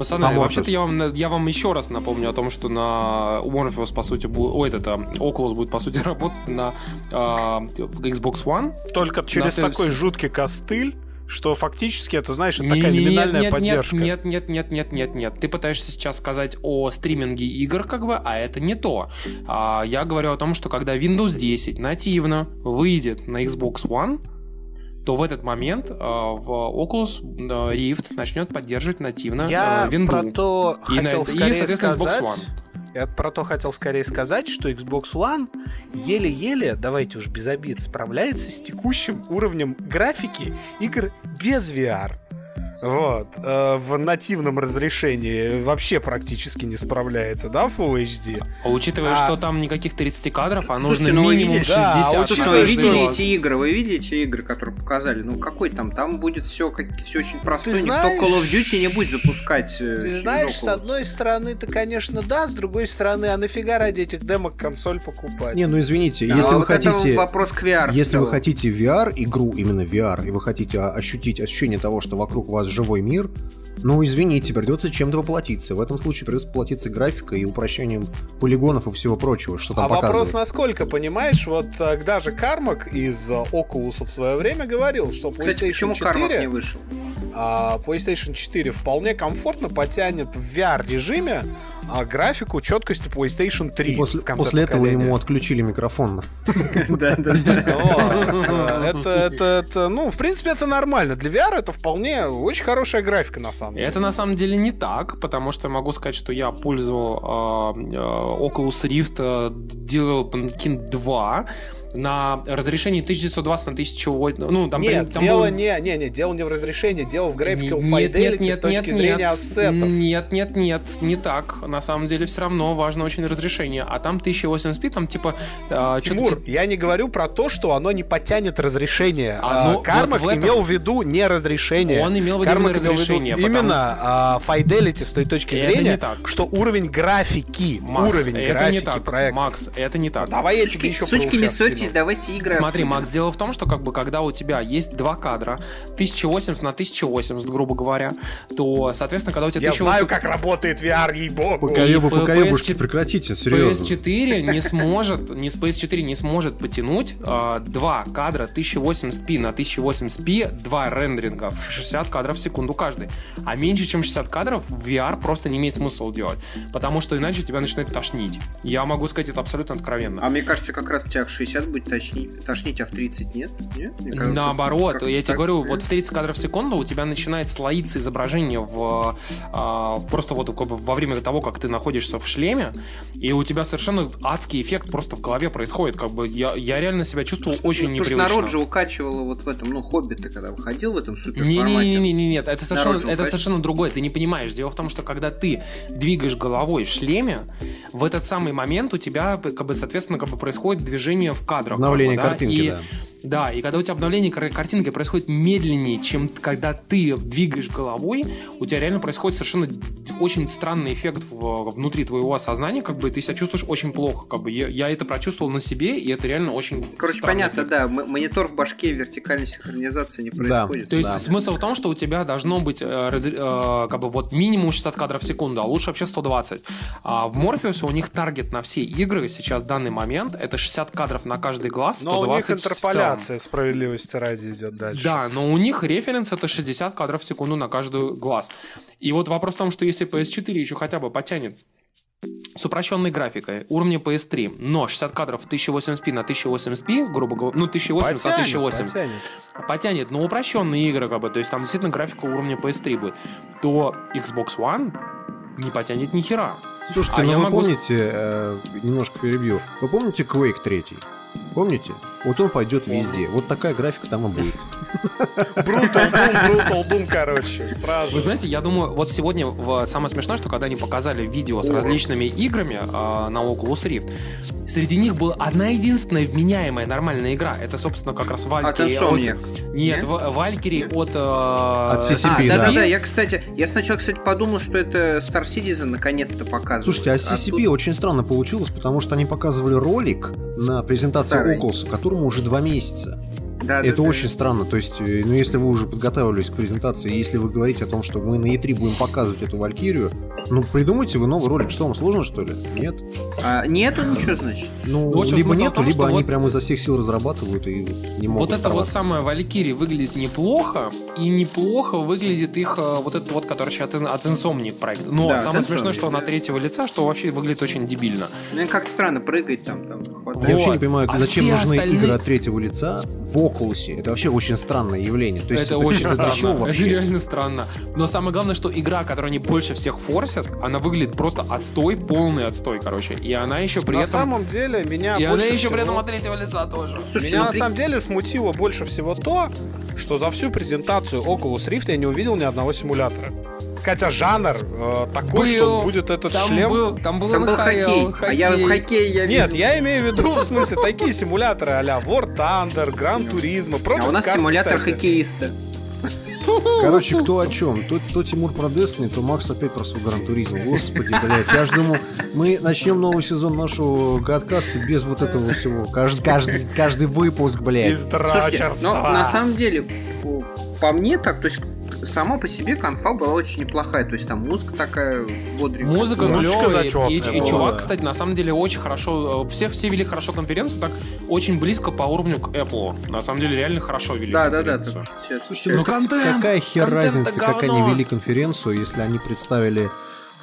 Пацаны, вообще-то я вам, я вам еще раз напомню о том, что на Morpheus, по сути, будет... Ой, этот, а, Oculus будет, по сути, работать на а, Xbox One. Только через На такой жуткий костыль, что фактически это, знаешь, это такая Не-не-не, номинальная нет, поддержка. Нет, нет, нет, нет, нет, нет. Ты пытаешься сейчас сказать о стриминге игр, как бы, а это не то. А, я говорю о том, что когда Windows 10 нативно выйдет на Xbox One, то в этот момент а, в Oculus Rift начнет поддерживать нативно Я а, Windows. про то И на хотел и, скорее соответственно, Xbox сказать... One. Я про то хотел скорее сказать, что Xbox One еле-еле, давайте уж без обид, справляется с текущим уровнем графики игр без VR. Вот. э, в нативном разрешении вообще практически не справляется, да, Full HD? А учитывая, А- что там никаких 30 кадров, а Слушайте, нужно ну минимум видели- 60. Да, Слушай, ну учитывая, вы что- видели эти игры, вы видели эти игры, которые показали? Ну какой там? Там будет все как все очень простое. Ты Никто знаешь- Call of Duty не будет запускать. э, Ты знаешь, с одной стороны-то, конечно, да, с другой стороны, а нафига ради этих демок консоль покупать? Не, ну извините, Да, если а вы вот это хотите... вопрос к VR. Если вы хотите VR, игру именно VR, и вы хотите а, ощутить ощущение того, что вокруг вас живой мир, ну, извините, придется чем-то поплатиться. В этом случае придется поплатиться графикой и упрощением полигонов и всего прочего, что там а вопрос показывают. насколько, понимаешь, вот э, даже Кармак из э, Oculus в свое время говорил, что PlayStation Кстати, почему 4, Кармак не вышел? а, PlayStation 4 вполне комфортно потянет в VR-режиме а, графику четкости PlayStation 3. И после, после этого ему отключили микрофон. Э, это, ну, в принципе, это нормально. Для VR это вполне очень хорошая графика, на самом деле. Это на самом деле не так, потому что могу сказать, что я пользовал э, Oculus Rift э, Development 2 на разрешении 1920 на 1080. Ну, там, Нет, там дело было- не, не, не, дело не в разрешении, дело в graphical Нет, fidelity нет, нет, с точки нет, зрения нет. ассетов. Нет, нет, нет, не так. На самом деле все равно важно очень разрешение. А там 1080p, там типа... э, Тимур, ти- я не говорю про то, что оно не потянет разрешение. А, А, ну, Кармак вот этом- имел в виду не разрешение. Он имел в виду Кармак именно имел в виду разрешение, потому- Именно а, fidelity с той точки Это зрения, не так. что уровень графики, Макс, уровень это графики не так. проекта. Макс, это не так. Давай я тебе Сучки, еще сучки не уши откину. давайте игры Смотри, обсудим. Макс, дело в том, что как бы когда у тебя есть два кадра, 1080 на 1080, грубо говоря, то, соответственно, когда у тебя Я 1080... знаю, как работает VR, ей-богу. Покоебу, покоебушки, PS4 прекратите, серьезно. PS4 не сможет, не с PS4 не сможет потянуть а, два кадра 1080p на 1080p, два рендеринга в 60 кадров в секунду каждый. А меньше, чем 60 кадров в VR просто не имеет смысла делать, потому что иначе тебя начинает тошнить. Я могу сказать это абсолютно откровенно. А мне кажется, как раз тебя в 60 будет тошнить, тошнить а в 30 нет? Нет? Кажется, Наоборот, как- я тебе так- говорю, вот в 30 кадров в секунду у тебя начинает слоиться изображение в а, просто вот как бы во время того, как ты находишься в шлеме, и у тебя совершенно адский эффект просто в голове происходит. Как бы я, я реально себя чувствую очень Ну, Потому что непривычно. народ же укачивало вот в этом, ну, Хоббит, ты когда выходил в этом супер Не, не, не, не, не, нет, это совершенно, Народ это совершенно другое. Ты не понимаешь. Дело в том, что когда ты двигаешь головой в шлеме, в этот самый момент у тебя, как бы, соответственно, как бы происходит движение в кадрах. Обновление как бы, да, картинки, и- да. Да, и когда у тебя обновление кар- картинки происходит медленнее, чем когда ты двигаешь головой, у тебя реально происходит совершенно очень странный эффект в, внутри твоего сознания, как бы ты себя чувствуешь очень плохо. Как бы я, я это прочувствовал на себе, и это реально очень. Короче, понятно, эффект. да. Монитор в башке вертикальной синхронизации не происходит. Да. То есть да. смысл в том, что у тебя должно быть э, э, как бы вот минимум 60 кадров в секунду, а лучше вообще 120. А в Morpheus у них таргет на все игры сейчас в данный момент это 60 кадров на каждый глаз, 120 Но у них интерполяция справедливости ради идет дальше. Да, но у них референс это 60 кадров в секунду на каждый глаз. И вот вопрос в том, что если PS4 еще хотя бы потянет с упрощенной графикой уровня PS3, но 60 кадров 1080p на 1080p, грубо говоря, ну 1080 потянет, на 1080, потянет. потянет, но упрощенные игры, как бы, то есть там действительно графика уровня PS3 будет, то Xbox One не потянет ни хера. Слушайте, а ну вы могу... помните, э, немножко перебью, вы помните Quake 3? Помните? Вот он пойдет везде. Вот такая графика там и будет. Брутал Дум, Брутал Дум, короче, сразу. Вы знаете, я думаю, вот сегодня самое смешное, что когда они показали видео с различными играми э, на Oculus Rift, среди них была одна единственная вменяемая нормальная игра. Это, собственно, как раз Valkyrie от... Нет, Valkyrie от... Э... От CCP, а, да. Да-да-да, я, кстати, я сначала, кстати, подумал, что это Star Citizen наконец-то показывает. Слушайте, а CCP а тут... очень странно получилось, потому что они показывали ролик на презентации Старый. Oculus, которому уже два месяца. Да, это да, очень да. странно. То есть, э, ну, если вы уже подготавливались к презентации, если вы говорите о том, что мы на E3 будем показывать эту Валькирию, ну, придумайте вы новый ролик. Что, вам сложно, что ли? Нет? А, нету ничего, значит? Ну, ну либо нету, том, либо они вот... прямо изо всех сил разрабатывают и не могут Вот это вот самое Валькирия выглядит неплохо, и неплохо выглядит их э, вот этот вот, который сейчас от, от Insomniac проект. Но да, самое смешное, что она третьего лица, что вообще выглядит очень дебильно. Ну, как-то странно прыгать там. там вот. Я вообще не понимаю, а зачем нужны остальные... игры от третьего лица в Oculus. Это вообще очень странное явление. То есть это, это очень странно. Вообще? Это реально странно. Но самое главное, что игра, которую они больше всех форсят, она выглядит просто отстой, полный отстой, короче. И она еще при на этом... На самом деле меня И она еще всего... при этом от третьего лица тоже. Слушай, меня на самом деле смутило больше всего то, что за всю презентацию Oculus Rift я не увидел ни одного симулятора. Хотя жанр э, такой, был, что будет этот там шлем. Был, там был, там был хоккей. хоккей. А я в хоккей я Нет, я имею в виду, в смысле, такие симуляторы а-ля War Thunder, Gran Turismo, Project А у нас Cars, симулятор кстати. хоккеиста. Короче, кто о чем? То, то Тимур про Destiny, то Макс опять про свой Гран Туризм. Господи, блядь. Я же думал, мы начнем новый сезон нашего гадкаста без вот этого всего. Каждый, каждый, каждый выпуск, блядь. Слушайте, но на самом деле, по мне так, то есть сама по себе конфа была очень неплохая. То есть там музыка такая бодренькая. Музыка клевая. И, и, и чувак, кстати, на самом деле очень хорошо. Э, все, все вели хорошо конференцию, так очень близко по уровню к Apple. На самом деле реально хорошо вели да, Да, да, да. Слушайте, ну контент, какая хер разница, как они вели конференцию, если они представили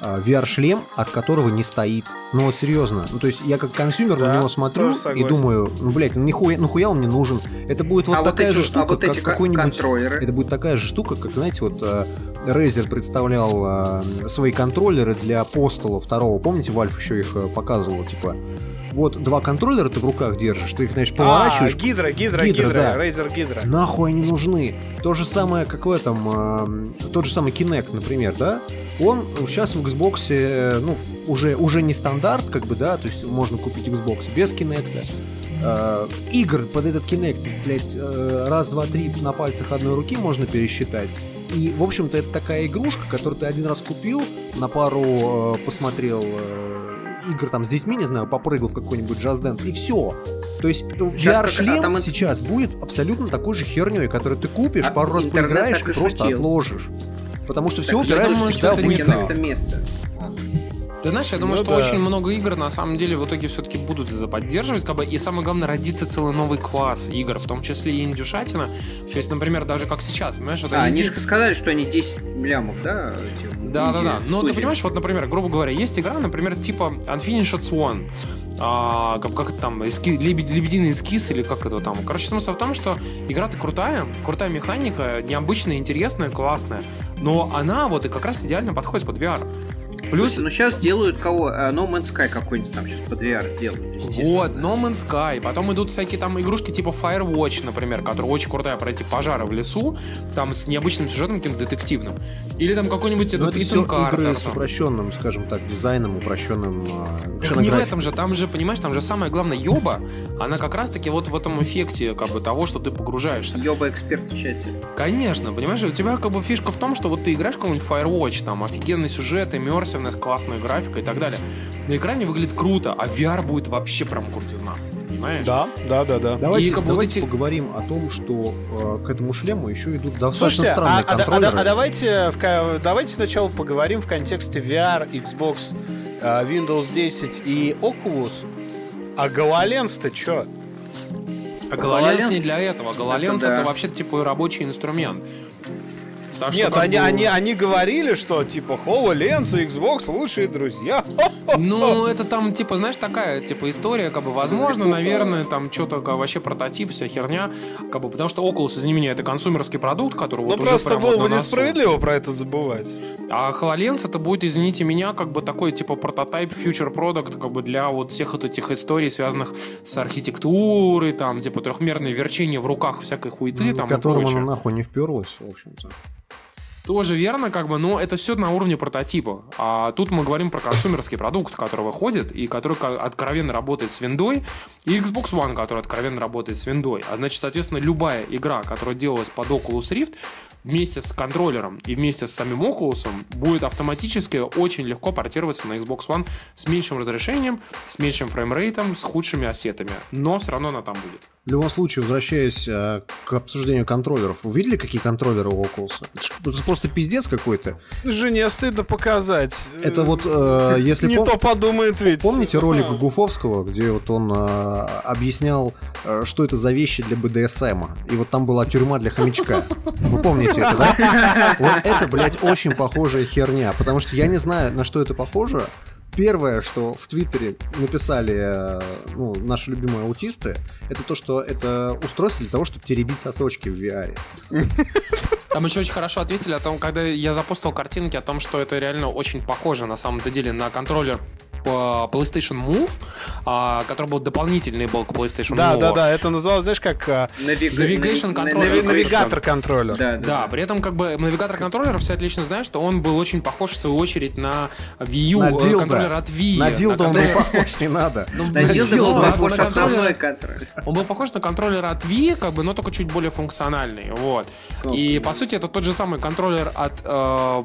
VR-шлем, от которого не стоит. Ну вот серьезно. Ну то есть я как consumer да, на него смотрю и думаю, ну блядь, ну нихуя, нахуя он мне нужен? Это будет вот а такая вот эти, же штука, а вот как какой-нибудь... Это будет такая же штука, как, знаете, вот э, Razer представлял свои контроллеры для Postal второго. Помните, Valve еще их показывал, типа вот два контроллера ты в руках держишь, ты их, значит, поворачиваешь. А, Hydra, гидра, гидра, гидра да. Razer гидра. Нахуй они нужны. То же самое, как в этом, э, тот же самый Kinect, например, да? Он сейчас в Xbox, э, ну, уже, уже не стандарт, как бы, да, то есть можно купить Xbox без Kinect. Э, игр под этот Kinect, блядь, э, раз, два, три на пальцах одной руки можно пересчитать. И, в общем-то, это такая игрушка, которую ты один раз купил, на пару э, посмотрел э, игр там с детьми, не знаю, попрыгал в какой-нибудь Just Dance, и все. То есть VR-шлем там... сейчас будет абсолютно такой же херней, которую ты купишь, а пару раз поиграешь и просто шутил. отложишь. Потому что так все упирается всегда в это место. Ты знаешь, я думаю, ну, что да. очень много игр на самом деле в итоге все-таки будут это поддерживать, как бы, и самое главное, родится целый новый класс игр, в том числе и индюшатина. То есть, например, даже как сейчас, понимаешь? Вот а, они же сказали, что они 10 лямов, да? Да, да, да. Но ты понимаешь, вот, например, грубо говоря, есть игра, например, типа Unfinished Swan. А, как, как это там, эски, лебед, лебединый эскиз или как это там. Короче, смысл в том, что игра-то крутая, крутая механика, необычная, интересная, классная. Но она вот и как раз идеально подходит под VR. Плюс, Слушай, ну сейчас делают кого? Uh, no Man's Sky какой-нибудь там сейчас под VR сделают. Вот, No Man's Sky. Потом идут всякие там игрушки типа Firewatch, например, которая очень крутая пройти пожары в лесу, там с необычным сюжетом каким-то детективным. Или там какой-нибудь этот это Итан Картер. игры с упрощенным, скажем так, дизайном, упрощенным э, Так не в этом же, там же, понимаешь, там же самое главное ёба, она как раз-таки вот в этом эффекте как бы того, что ты погружаешься. Ёба эксперт в чате. Конечно, понимаешь, у тебя как бы фишка в том, что вот ты играешь какой-нибудь Firewatch, там офигенный сюжет, иммерсивность, классная графика и так далее. На экране выглядит круто, а VR будет вообще прям крутизна. Понимаешь? Да, да, да, да. Давайте, как давайте вот эти... поговорим о том, что э, к этому шлему еще идут достаточно Слушайте, странные а, контроллеры. А, а, а давайте, в, давайте сначала поговорим в контексте VR, Xbox, Windows 10 и Oculus. А GoloLens-то что? А GoloLens не для этого. GoloLens это, да. это вообще типа рабочий инструмент. Так Нет, они, бы... они, они говорили, что типа HoloLens и Xbox лучшие друзья. Ну, это там, типа, знаешь, такая, типа, история, как бы, возможно, наверное, там что-то вообще прототип, вся херня, как бы, потому что Oculus, извини меня, это консумерский продукт, который ну, вот уже просто было бы несправедливо про это забывать. А HoloLens это будет, извините меня, как бы такой, типа, прототип, future product, как бы, для вот всех вот этих историй, связанных с архитектурой, там, типа, трехмерное верчение в руках всякой хуеты, ну, там, Которому она нахуй не вперлась, в общем-то. Тоже верно, как бы, но это все на уровне прототипа. А тут мы говорим про консумерский продукт, который выходит и который откровенно работает с виндой, и Xbox One, который откровенно работает с виндой. А значит, соответственно, любая игра, которая делалась под Oculus Rift, вместе с контроллером и вместе с самим Oculus будет автоматически очень легко портироваться на Xbox One с меньшим разрешением, с меньшим фреймрейтом, с худшими ассетами. Но все равно она там будет. В любом случае, возвращаясь э, к обсуждению контроллеров, вы видели, какие контроллеры у Oculus? Это, это просто пиздец какой-то. Жене стыдно показать. Это вот, э, если... Не пом... то подумает ведь. Помните ролик Гуфовского, где вот он э, объяснял, э, что это за вещи для БДСМ? И вот там была тюрьма для хомячка. Вы помните это, да? Вот это, блядь, очень похожая херня, потому что я не знаю, на что это похоже, Первое, что в Твиттере написали э, ну, наши любимые аутисты, это то, что это устройство для того, чтобы теребить сосочки в VR. Там еще очень хорошо ответили о том, когда я запустил картинки о том, что это реально очень похоже на самом-то деле на контроллер PlayStation Move, а, который был дополнительный был к PlayStation да, Move. Да, да, да, это называлось, знаешь, как... А, Navigation контроллер. Навигатор контроллер. Да, да, да, при этом как бы навигатор контроллера все отлично знают, что он был очень похож в свою очередь на Wii U, на э, контроллер от Wii. На Dildo он был похож, не надо. Ну, на Dildo был похож основной контроллер. Он был похож на контроллер от Wii, как бы, но только чуть более функциональный, вот. И по сути это тот же самый контроллер от э,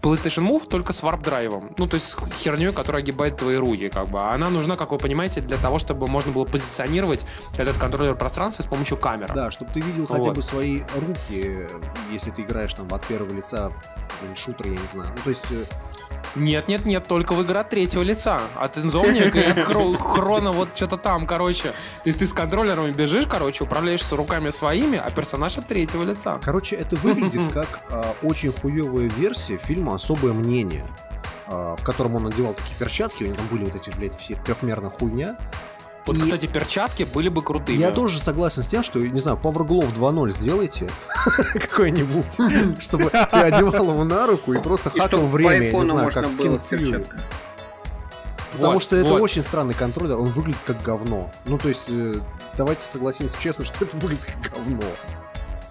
PlayStation Move только с warp-drive ом. Ну, то есть с херней, которая огибает твои руки, как бы. А она нужна, как вы понимаете, для того, чтобы можно было позиционировать этот контроллер пространства с помощью камеры. Да, чтобы ты видел вот. хотя бы свои руки, если ты играешь там от первого лица в шутер, я не знаю. Ну, то есть э, нет, нет, нет, только в игра третьего лица. От Insomniac и от Хрона вот что-то там, короче. То есть ты с контроллерами бежишь, короче, управляешься руками своими, а персонаж от третьего лица. Короче, это выглядит как а, очень хуевая версия фильма «Особое мнение», а, в котором он надевал такие перчатки, у него там были вот эти, блядь, все трехмерная хуйня. Вот, и... кстати, перчатки были бы крутые. Я тоже согласен с тем, что, не знаю, Power Glove 2.0 сделайте какой-нибудь, чтобы ты одевал его на руку и просто хакал время, не знаю, как в King Потому что это очень странный контроллер, он выглядит как говно. Ну, то есть, э, давайте согласимся честно, что это выглядит как говно.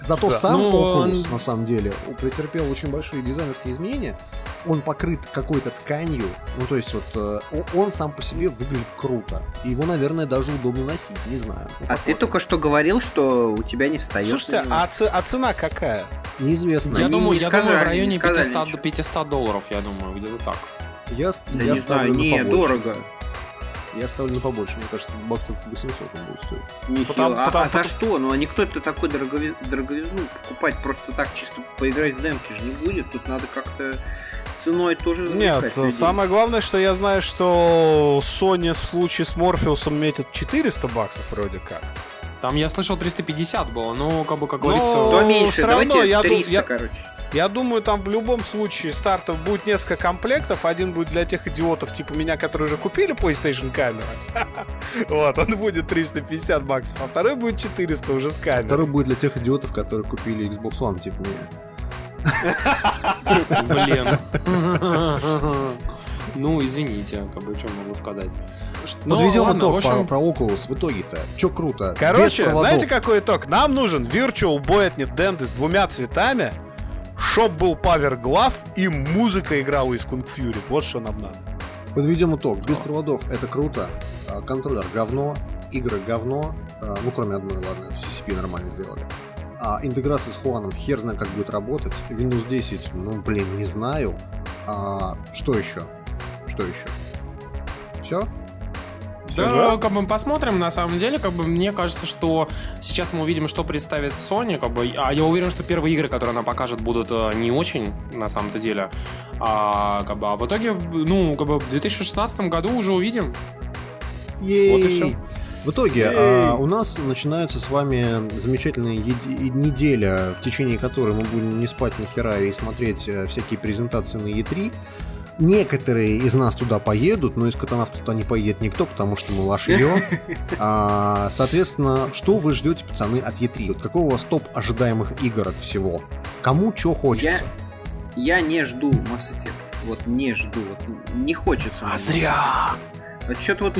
Зато да. сам ну, Oculus, он... на самом деле, претерпел очень большие дизайнерские изменения. Он покрыт какой-то тканью. Ну, то есть, вот э, он сам по себе выглядит круто. И его, наверное, даже удобно носить, не знаю. Ну, а ты только что говорил, что у тебя не встает. Слушайте, а, ц- а цена какая? Неизвестно. Я, думаю, не я сказали, думаю, в районе 500, 500 долларов, я думаю, где-то так. Я, да я не знаю, не, дорого. Я ставлю на побольше, мне кажется, баксов 800 он будет стоить. Нехило. Потому, а, потому, а за что? Ну, а никто это такой дороговизну дороговизну покупать просто так чисто поиграть в демки же не будет. Тут надо как-то ценой тоже Нет, людей. самое главное, что я знаю, что Sony в случае с Морфеусом метит 400 баксов вроде как. Там я слышал 350 было, но как бы как но говорится... То меньше, давайте равно, 300, я, короче. Я думаю, там в любом случае стартов будет несколько комплектов. Один будет для тех идиотов, типа меня, которые уже купили PlayStation камеру. Вот, он будет 350 баксов, а второй будет 400 уже с камерой. Второй будет для тех идиотов, которые купили Xbox One, типа меня. Блин. Ну, извините, как бы, что могу сказать. Ну, Подведем ладно, итог общем- про, про Oculus в итоге-то. Че круто? Короче, знаете, какой итог? Нам нужен Virtual Boy от Nintendo с двумя цветами, шоп был Power и музыка играла из Kung Fury. Вот что нам надо. Подведем итог. Без проводов это круто. А, Контроллер говно, игры говно. А, Ну, кроме одной, ладно, CCP нормально сделали. А интеграция с Хуаном хер знает, как будет работать. Windows 10, ну, блин, не знаю. А, что еще? Что еще? Все? Да, Да. как бы посмотрим, на самом деле, как бы мне кажется, что сейчас мы увидим, что представит Sony, как бы, а я уверен, что первые игры, которые она покажет, будут э, не очень, на самом-то деле. А, как бы, а в итоге, ну, как бы в 2016 году уже увидим. Ей! Вот и всё. В итоге а, у нас начинается с вами замечательная еди- неделя, в течение которой мы будем не спать ни хера и смотреть э, всякие презентации на E3. Некоторые из нас туда поедут, но из катанавтов туда не поедет никто, потому что мы лошадё. А, соответственно, что вы ждете, пацаны, от E3? Вот какого у вас топ ожидаемых игр от всего? Кому что хочется? Я не жду Mass Effect. Вот не жду. Вот не хочется. А зря! Вот что-то вот,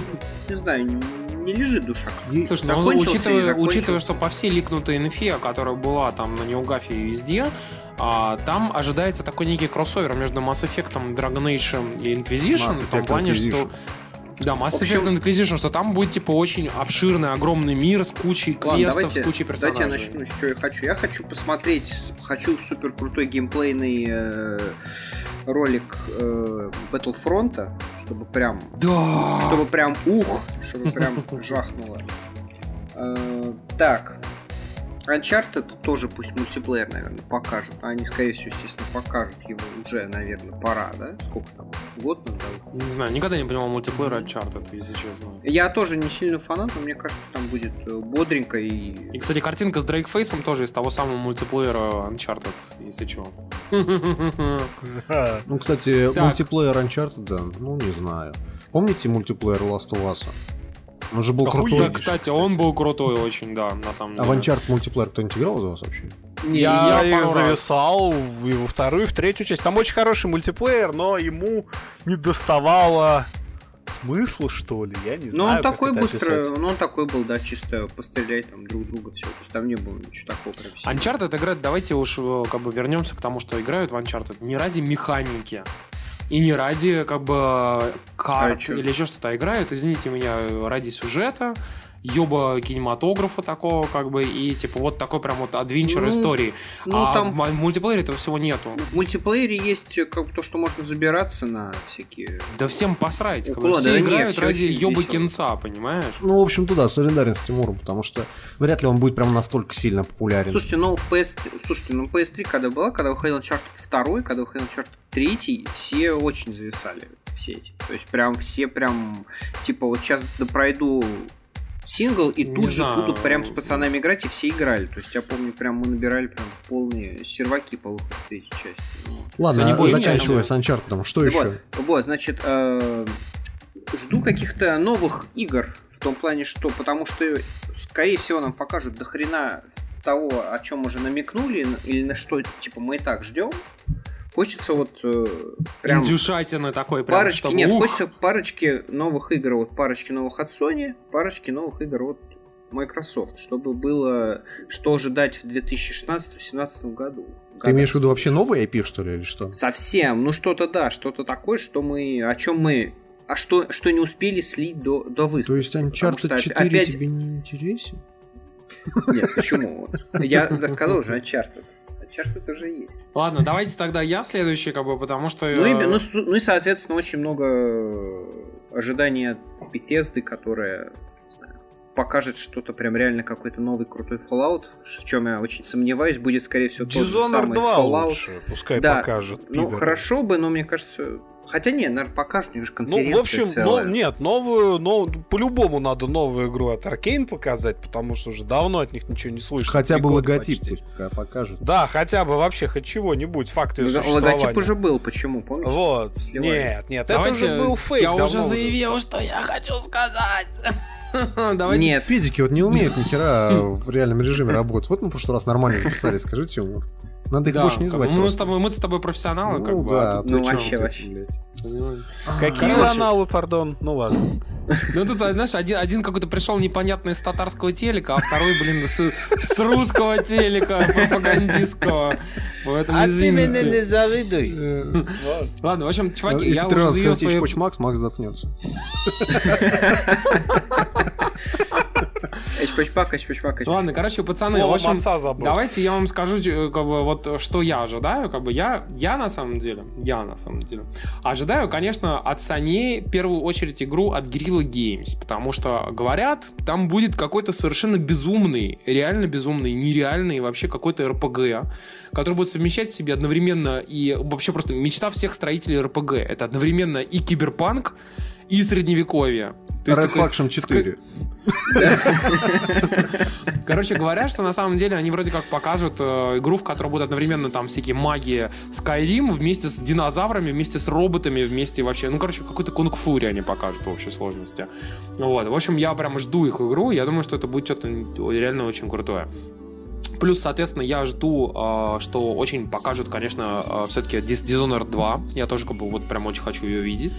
не знаю, не, не лежит душа. Слушай, ну, учитывая, учитывая, что по всей ликнутой инфе, которая была там на Неугафе и везде, а, там ожидается такой некий кроссовер между Mass Effect, Dragon Age и Inquisition, Mass в том Effect плане, Inquisition. что... Да, Mass В общем- Effect Inquisition, что там будет типа очень обширный, огромный мир с кучей Ладно, квестов, давайте, с кучей персонажей. давайте я начну с чего я хочу. Я хочу посмотреть, хочу супер крутой геймплейный э, ролик э, Battlefront, чтобы прям Да! чтобы прям ух, чтобы прям жахнуло. Э, Так. Uncharted тоже пусть мультиплеер, наверное, покажут. А Они, скорее всего, естественно, покажут его уже, наверное, пора, да? Сколько там? Год нам дал? Не знаю, никогда не понимал мультиплеер Uncharted, если честно. Я тоже не сильно фанат, но мне кажется, там будет э, бодренько и... И, кстати, картинка с Дрейкфейсом тоже из того самого мультиплеера Uncharted, если чего. Ну, кстати, мультиплеер Uncharted, да, ну, не знаю. Помните мультиплеер Last of Us? Он же был Да, крутой. кстати, он был крутой очень, да, на самом А деле. в Uncharted мультиплеер кто-нибудь играл из вас вообще? Не, Я, я раз. зависал и во вторую, и в третью часть. Там очень хороший мультиплеер, но ему не доставало смысла, что ли. Я не Ну, знаю. он как такой это быстро, описать. ну, он такой был, да, чисто пострелять там друг друга, все. То есть там не было ничего такого прям сильного. Uncharted играет, давайте уж э, как бы вернемся к тому, что играют в Uncharted не ради механики и не ради как бы карт А или еще что-то, а играют, извините меня, ради сюжета, ёба кинематографа такого, как бы, и типа вот такой прям вот адвенчер Ну, истории. ну, а там- в мультиплеере этого всего нету. В мультиплеере есть э, как бы то, что можно забираться на всякие... Да всем посрать. Как бы, все да играют всё ради весело. кинца, понимаешь? Ну, в общем-то, да, солидарен с Тимуром, потому что вряд ли он будет прям настолько сильно популярен. Слушайте, ну в PS... Слушайте, ну PS3 когда была, когда выходил Uncharted 2, когда выходил Uncharted 3, все очень зависали все эти. То есть прям все прям... Типа вот сейчас пройду сингл и Не тут же знаю. буду прям с пацанами играть, и все играли. То есть я помню, прям мы набирали прям полные серваки по выходу третьей части. Ладно, не бойся, заканчивая не с Uncharted, что Вот, еще? вот, значит, э, жду каких-то новых игр в том плане, что потому что, скорее всего, нам покажут до хрена того, о чем уже намекнули, или на что, типа, мы и так ждем. Хочется вот э, прям Индюшатины такой прям, парочки, чтобы, нет, ух, хочется парочки новых игр, вот парочки новых от Sony, парочки новых игр от Microsoft, чтобы было что ожидать в 2016-2017 году. Ты имеешь в виду вообще новый IP, что ли, или что? Совсем, ну что-то да, что-то такое, что мы, о чем мы, а что, что не успели слить до, до То выставки. есть Потому Uncharted что 4 опять- тебе не интересен? Нет, почему? Я рассказал уже Uncharted. Uncharted уже есть. Ладно, давайте тогда я следующий, как бы, потому что... Ну и, э, ну, ну и, соответственно, очень много э, ожиданий от Bethesda, которая не знаю, покажет что-то прям реально какой-то новый крутой Fallout, в чем я очень сомневаюсь, будет, скорее всего, тот же самый 2 Fallout. лучше, пускай Да, покажет. Ну, пидоры. хорошо бы, но мне кажется... Хотя не, наверное, покажут, у них же конференция Ну, в общем, целая. но- нет, новую, но по-любому надо новую игру от Arkane показать, потому что уже давно от них ничего не слышно. Хотя бы логотип почти. пусть пока покажет. Да, хотя бы вообще хоть чего-нибудь, факты существования. Логотип уже был, почему, помнишь? Вот, Сливали. нет, нет, давайте, это уже был фейк. Я уже заявил, что я хочу сказать. Давайте Нет, Физики вот не умеют ни хера в реальном режиме работать. Вот мы в прошлый раз нормально записали, скажите, Умар. Надо их Да, больше не как звать. мы, с тобой, мы с тобой профессионалы, как Ну бы. да, а тут ну ты вообще, вообще. эти, блядь. Какие Короче. аналы, пардон? Ну ладно. Ну тут, знаешь, один, один какой-то пришел непонятный с татарского телека, а второй, блин, с, с русского телека пропагандистского. Поэтому извините. завидуй. Ладно, в общем, чуваки, Если я уже заявил свои... Эйч Макс, Макс заткнется. Эчпачпак, эчпачпак, эчпачпак. Ладно, короче, пацаны, Слово в общем, отца забыл. давайте я вам скажу, э, как бы, вот, что я ожидаю, как бы, я, я на самом деле, я на самом деле, ожидаю, конечно, от Sony в первую очередь игру от Guerrilla Games, потому что, говорят, там будет какой-то совершенно безумный, реально безумный, нереальный вообще какой-то RPG, который будет совмещать в себе одновременно и вообще просто мечта всех строителей RPG. Это одновременно и киберпанк, и средневековье. То есть Red такой Faction ск- 4. Короче говоря, что на самом деле они вроде как покажут э, игру, в которой будут одновременно там всякие магии Skyrim вместе с динозаврами, вместе с роботами, вместе вообще... Ну, короче, какой-то кунг-фури они покажут в общей сложности. Вот. В общем, я прям жду их игру. Я думаю, что это будет что-то реально очень крутое. Плюс, соответственно, я жду, э, что очень покажут, конечно, все-таки Dishonored 2. Я тоже как бы вот прям очень хочу ее видеть.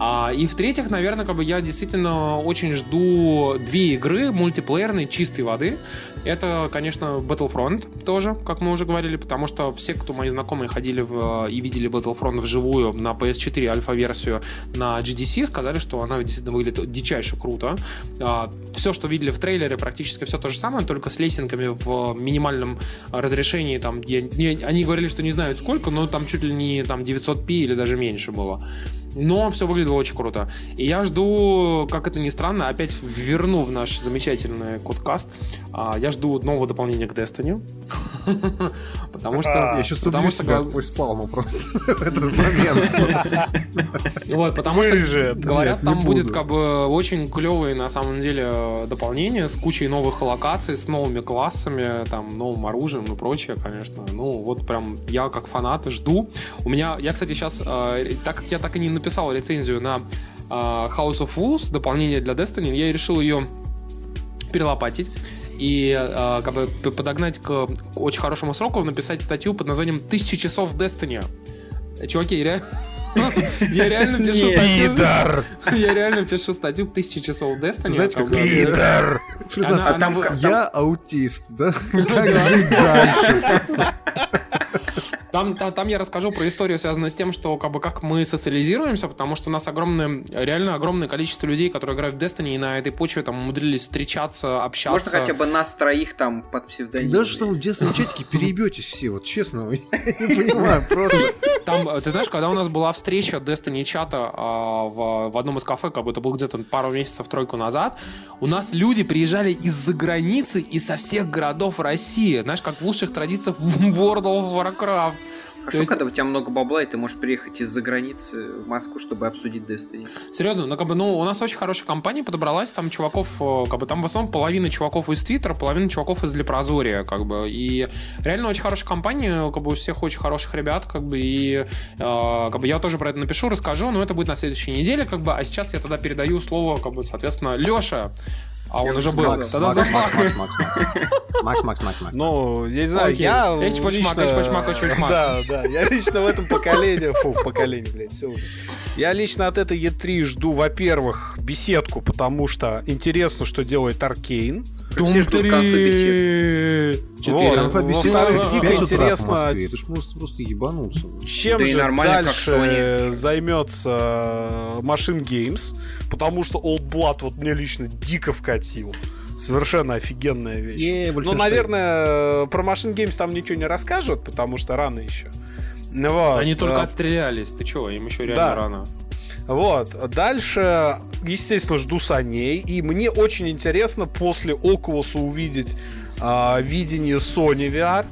А, и в-третьих, наверное, как бы я действительно очень жду две игры мультиплеерной чистой воды. Это, конечно, Battlefront тоже, как мы уже говорили, потому что все, кто мои знакомые ходили в, и видели Battlefront вживую на PS4 альфа-версию на GDC, сказали, что она действительно выглядит дичайше круто. А, все, что видели в трейлере, практически все то же самое, только с лесенками в минимальном разрешении. Там, я- не- они говорили, что не знают сколько, но там чуть ли не там 900p или даже меньше было. Но все выглядело очень круто. И я жду, как это ни странно, опять верну в наш замечательный кодкаст. а, Я жду нового дополнения к Destiny. Потому что... Я сейчас потому что гов- от фейспалма просто в этот момент. Вот, потому что говорят, там будет как бы очень клевые на самом деле дополнения с кучей новых локаций, с новыми классами, там, новым оружием и прочее, конечно. Ну, вот прям я как фанат жду. У меня, я, кстати, сейчас, так как я так и не написал рецензию на э, House of Wolves, дополнение для Destiny, я решил ее перелопатить и э, как бы подогнать к очень хорошему сроку, написать статью под названием «Тысячи часов Destiny». Чуваки, я ре- я реально пишу статью. Пидор! Я реально пишу статью «Тысячи часов Destiny». Знаете, как. Пидор! Я аутист, да? Как жить дальше? Там, та- там я расскажу про историю, связанную с тем, что как бы как мы социализируемся, потому что у нас огромное, реально огромное количество людей, которые играют в Destiny, и на этой почве там умудрились встречаться, общаться. Можно хотя бы нас троих там под псевдонимом. Даже что вы в детском чатике переебетесь все, вот честно, я не понимаю, просто. Там, э, ты знаешь, когда у нас была встреча Destiny чата а, в, в одном из кафе, как бы это было где-то пару месяцев, тройку назад, у нас люди приезжали из-за границы и со всех городов России. Знаешь, как в лучших традициях в World of Warcraft. А То что, есть- когда у тебя много бабла, и ты можешь приехать из-за границы в Москву, чтобы обсудить Destiny? Серьезно, ну как бы, ну, у нас очень хорошая компания подобралась, там чуваков, э, как бы, там в основном половина чуваков из Твиттера, половина чуваков из Лепрозория, как бы, и реально очень хорошая компания, как бы, у всех очень хороших ребят, как бы, и, э, как бы, я тоже про это напишу, расскажу, но это будет на следующей неделе, как бы, а сейчас я тогда передаю слово, как бы, соответственно, Леша, а он уже был, сказал. тогда Макс, Макс. Макс, Макс, Макс, Макс, Макс, Макс, Макс. Ну, я не знаю, я лично... Да, да, я лично в этом поколении, фу, в поколении, блядь, все уже. Я лично от этой E3 жду, во-первых, беседку, потому что интересно, что делает Аркейн. Все ждут конфы беседы. Четыре. 5 утра в интересно. Это ж просто, просто ебануться. чем Да же нормально, как дальше Sony. займется Machine Games, потому что Old Blood вот мне лично дико вкатил. Совершенно офигенная вещь. Е, Ну, наверное, про Machine Games там ничего не расскажут, потому что рано еще. Вот. Они только А, отстрелялись, ты чего, им еще реально Да. рано. Вот. Дальше, естественно, жду саней. И мне очень интересно после Oculus увидеть а, видение Sony VR.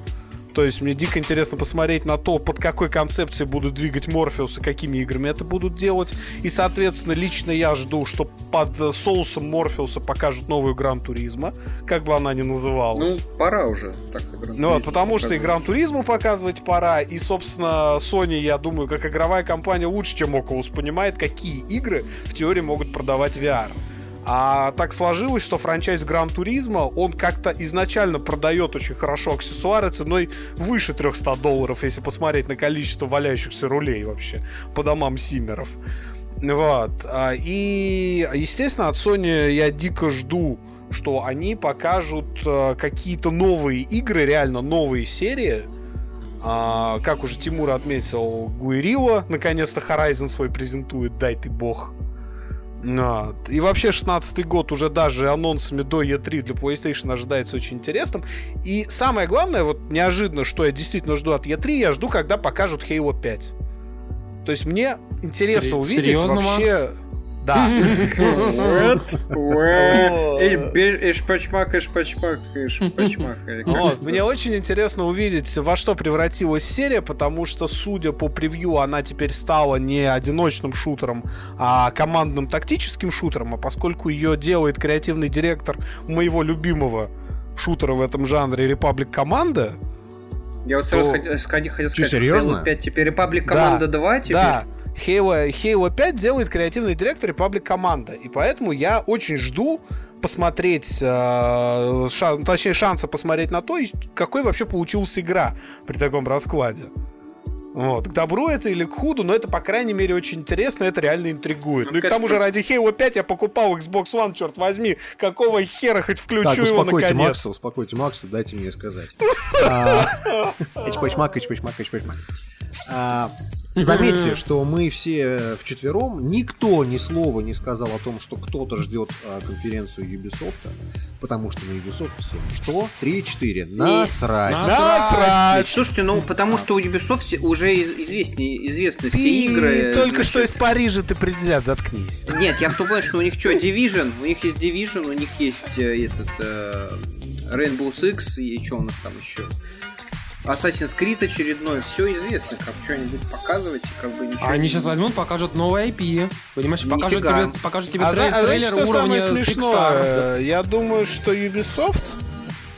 То есть мне дико интересно посмотреть на то, под какой концепцией будут двигать Морфеус и какими играми это будут делать. И, соответственно, лично я жду, что под соусом Морфеуса покажут новую Гран Туризма, как бы она ни Ну, называлась. пора уже. Так, Ну вот, потому что и Гран Туризму показывать пора, и, собственно, Sony, я думаю, как игровая компания лучше, чем Oculus, понимает, какие игры в теории могут продавать VR. А так сложилось, что франчайз Гран Туризма, он как-то изначально продает очень хорошо аксессуары ценой выше 300 долларов, если посмотреть на количество валяющихся рулей вообще по домам Симмеров. Вот. А, и, естественно, от Sony я дико жду, что они покажут э, какие-то новые игры, реально новые серии. А, как уже Тимур отметил, Гуэрила наконец-то Horizon свой презентует, дай ты бог. Вот. И вообще 16 год уже даже анонсами до E3 для PlayStation ожидается очень интересным. И самое главное, вот неожиданно, что я действительно жду от E3, я жду, когда покажут Halo 5. То есть мне интересно Сери- увидеть серьезно, вообще... Да. Эшпачмак, эшпачмак, эшпачмак. Вот, мне очень интересно увидеть, во что превратилась серия, потому что, судя по превью, она теперь стала не одиночным шутером, а командным тактическим шутером, а поскольку ее делает креативный директор моего любимого шутера в этом жанре Republic Команда, Я вот сразу То- хотел сказать, хотел Чё, сказать, что серьезно? Halo 5 теперь Republic Команда 2 теперь. Да, Halo, Halo 5 делает креативный директор Republic Команда. И поэтому я очень жду посмотреть, э, шан- точнее, шанса посмотреть на то, и какой вообще получилась игра при таком раскладе. Вот. К добру это или к худу, но это, по крайней мере, очень интересно, это реально интригует. Ну, Ну, и к тому же ради Halo 5 я покупал Xbox One, черт возьми. Какого хера хоть включу Так, его успокойте наконец? Макса, успокойте Макса, дайте мне сказать. А, Эчпачмак, эчпачмак, эчпачмак. Заметьте, что мы все вчетвером, никто ни слова не сказал о том, что кто-то ждет а, конференцию Ubisoft, потому что на Ubisoft всем что? 3-4. Насрать. Насрать! Слушайте, ну потому что у Ubisoft все- уже из- известны, известны все Ты игры. только значит. что из Парижа ты президент, заткнись. Нет, я в том плане, что у них что, Division, у них есть Division, у них есть э, этот э, Rainbow Six и что у нас там еще? Assassin's Creed очередной, все известно, как что-нибудь показывать, и как бы ничего. А они не- сейчас возьмут, покажут новый IP. Понимаешь, покажут Нифига. тебе, покажут тебе А, трей- зна- а трейлер что уровня самое смешное? Pixar. Я думаю, что Ubisoft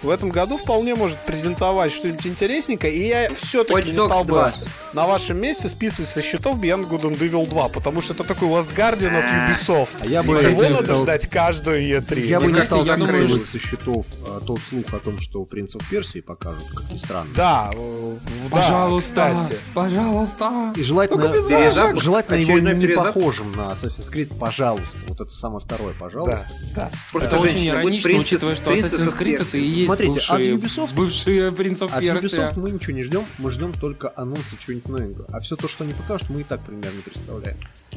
в этом году вполне может презентовать что-нибудь интересненькое, и я все-таки Watch не Dogs стал бы 2. на вашем месте списывать со счетов Beyond Good and Evil 2, потому что это такой Last Guardian от Ubisoft. А я бы Его не надо стал- ждать каждую E3. Я бы не стал кажется, я думаю, списывать со счетов а, тот слух о том, что Принц of Персии покажут, как ни странно. Да, э, да, Пожалуйста, кстати. пожалуйста. И желательно, без Перезапуск? желательно его не перезапуск? похожим на Assassin's Creed, пожалуйста. Вот это самое второе, пожалуйста. Да, да. Просто Это очень женщина иронично, учитывая, что Assassin's Creed это и есть Смотрите, от бывшие, Ubisoft- бывшие Принц of От. Ubisoft мы ничего не ждем, мы ждем только анонсы чего-нибудь новенького. А все то, что они покажут, мы и так примерно представляем.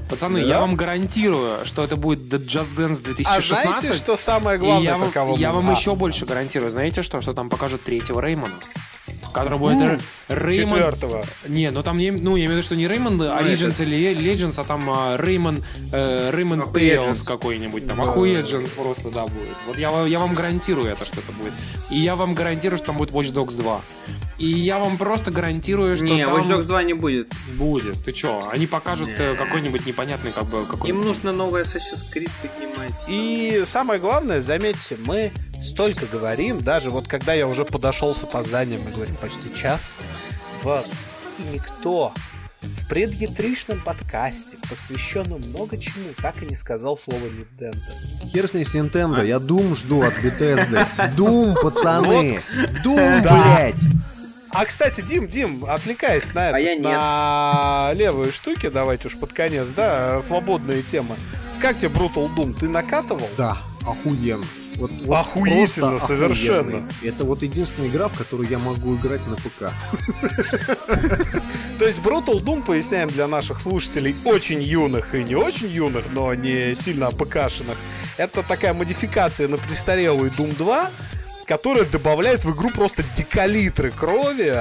Пацаны, Да. я вам гарантирую, что это будет The Just Dance А 2016. знаете, что самое И главное, я про вам, я вам А, еще больше гарантирую. Знаете что? Что там покажут третьего Реймона. Который будет Р- Реймон... Четвертого. Не, ну там не, ну я имею в виду, что не Реймон Origins или Legends, а там а, Реймон Реймон. Тейлс какой-нибудь там. Охуедженс просто, да, будет. Вот я, я вам гарантирую это, что это будет. И я вам гарантирую, что там будет Watch Dogs 2. И я вам просто гарантирую, что Не, там Watch Dogs 2 не будет. будет. Ты чё? Они покажут э, какой-нибудь непонятный как бы какой Им нужно новый Assassin's Creed поднимать. И самое главное, заметьте, мы столько говорим, даже вот когда я уже подошел с опозданием, мы говорим почти час, вот, и никто в предъятричном подкасте, посвященном много чему, так и не сказал слово Nintendo. Хер с ней с Nintendo, я Doom жду от Bethesda. Doom, пацаны! Doom, блядь! А, кстати, Дим, Дим, отвлекаясь на это, А я нет. на левые штуки, давайте уж под конец, да, свободная тема. Как тебе Brutal Doom? Ты накатывал? Да, охуенно. Вот, вот Охуительно, совершенно. охуенный. Это вот единственная игра, в которую я могу играть на ПК. То есть Brutal Doom, поясняем для наших слушателей, очень юных и не очень юных, но не сильно АПКшенных. Это такая модификация на престарелую Doom 2, которая добавляет в игру просто дикалитры крови,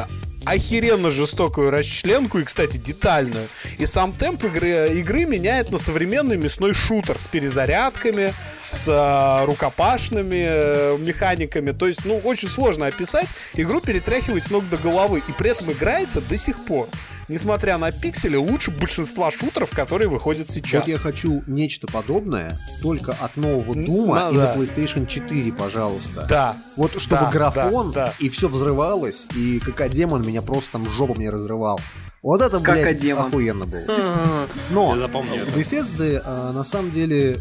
охеренно жестокую расчленку и, кстати, детальную. И сам темп игры, игры меняет на современный мясной шутер с перезарядками, с э, рукопашными э, механиками. То есть, ну, очень сложно описать. Игру перетряхивать с ног до головы. И при этом играется до сих пор. Несмотря на пиксели, лучше большинства шутеров, которые выходят сейчас. Вот я хочу нечто подобное, только от нового Дума и надо. на PlayStation 4, пожалуйста. Да. Вот чтобы Да, графон, да, да. и все взрывалось, и как демон меня просто там жопу мне разрывал. Вот это, блядь, Какодемон. охуенно было. Но у. Bethesda а, на самом деле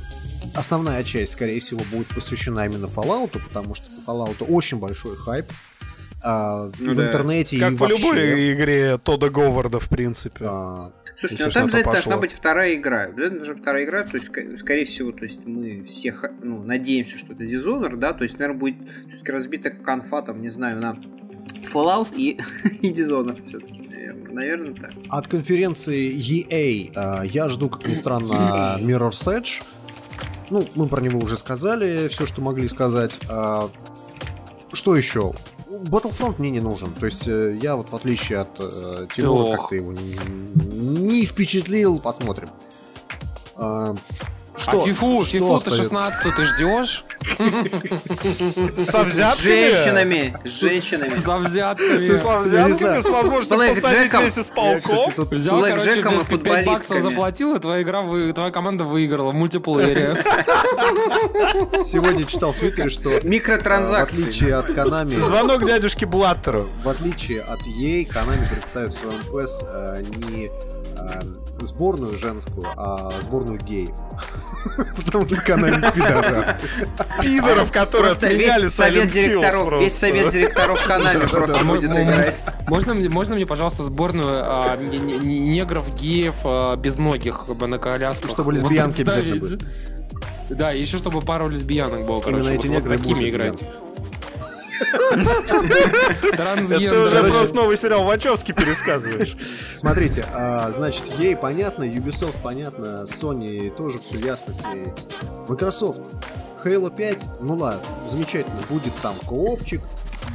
основная часть, скорее всего, будет посвящена именно Fallout, потому что по Fallout очень большой хайп. А, Ну в да. интернете Как и по вообще, любой игре Тода Говарда, в принципе. а, Слушайте, ну там обязательно пошло. должна быть вторая игра. Обязательно должна быть вторая игра, то есть, скорее всего, то есть мы все ну, надеемся, что это Dishonored, да, то есть, наверное, будет все-таки разбита конфа, там, не знаю, на Fallout и, и Dishonored все-таки, наверное. Наверное, так. От конференции EA а, я жду, как ни странно, Mirror's Edge. Ну, мы про него уже сказали, все, что могли сказать. А, Что еще? Battlefront мне не нужен. То есть э, я вот в отличие от э, Тимура как-то его не, не впечатлил. Посмотрим. А, что? а фифу, Что фифу ты остается? 16 ты ждешь? Со С взятками? женщинами, с женщинами. За взятками. Со Я не взятками, с возможностью посадить вместе с полком? Взял, Блэкджеком короче, и 5 баксов футболистками. заплатил, и твоя игра, твоя команда выиграла в мультиплеере. сегодня читал в Твиттере, что э, в Микротранзакции. отличие от Konami, Звонок дядюшке Блаттеру. в отличие от EA, Konami представит в своем PES не сборную женскую, а сборную геев. Потому что Konami пидорасы. Пидоров, которые Просто отменяли весь совет директоров, весь совет директоров Канами просто А будет играть. Можно мне, можно мне, пожалуйста, сборную а, не- не- не- негров, геев, а, безногих на колясках? Чтобы лесбиянки обязательно Да, еще чтобы пару лесбиянок было, короче. Вот- такими играть. Это уже просто новый сериал Вачовски пересказываешь. Смотрите, а, значит, ей понятно, Ubisoft понятно, Sony тоже все ясности. Microsoft, Halo 5, ну ладно, замечательно, будет там коопчик,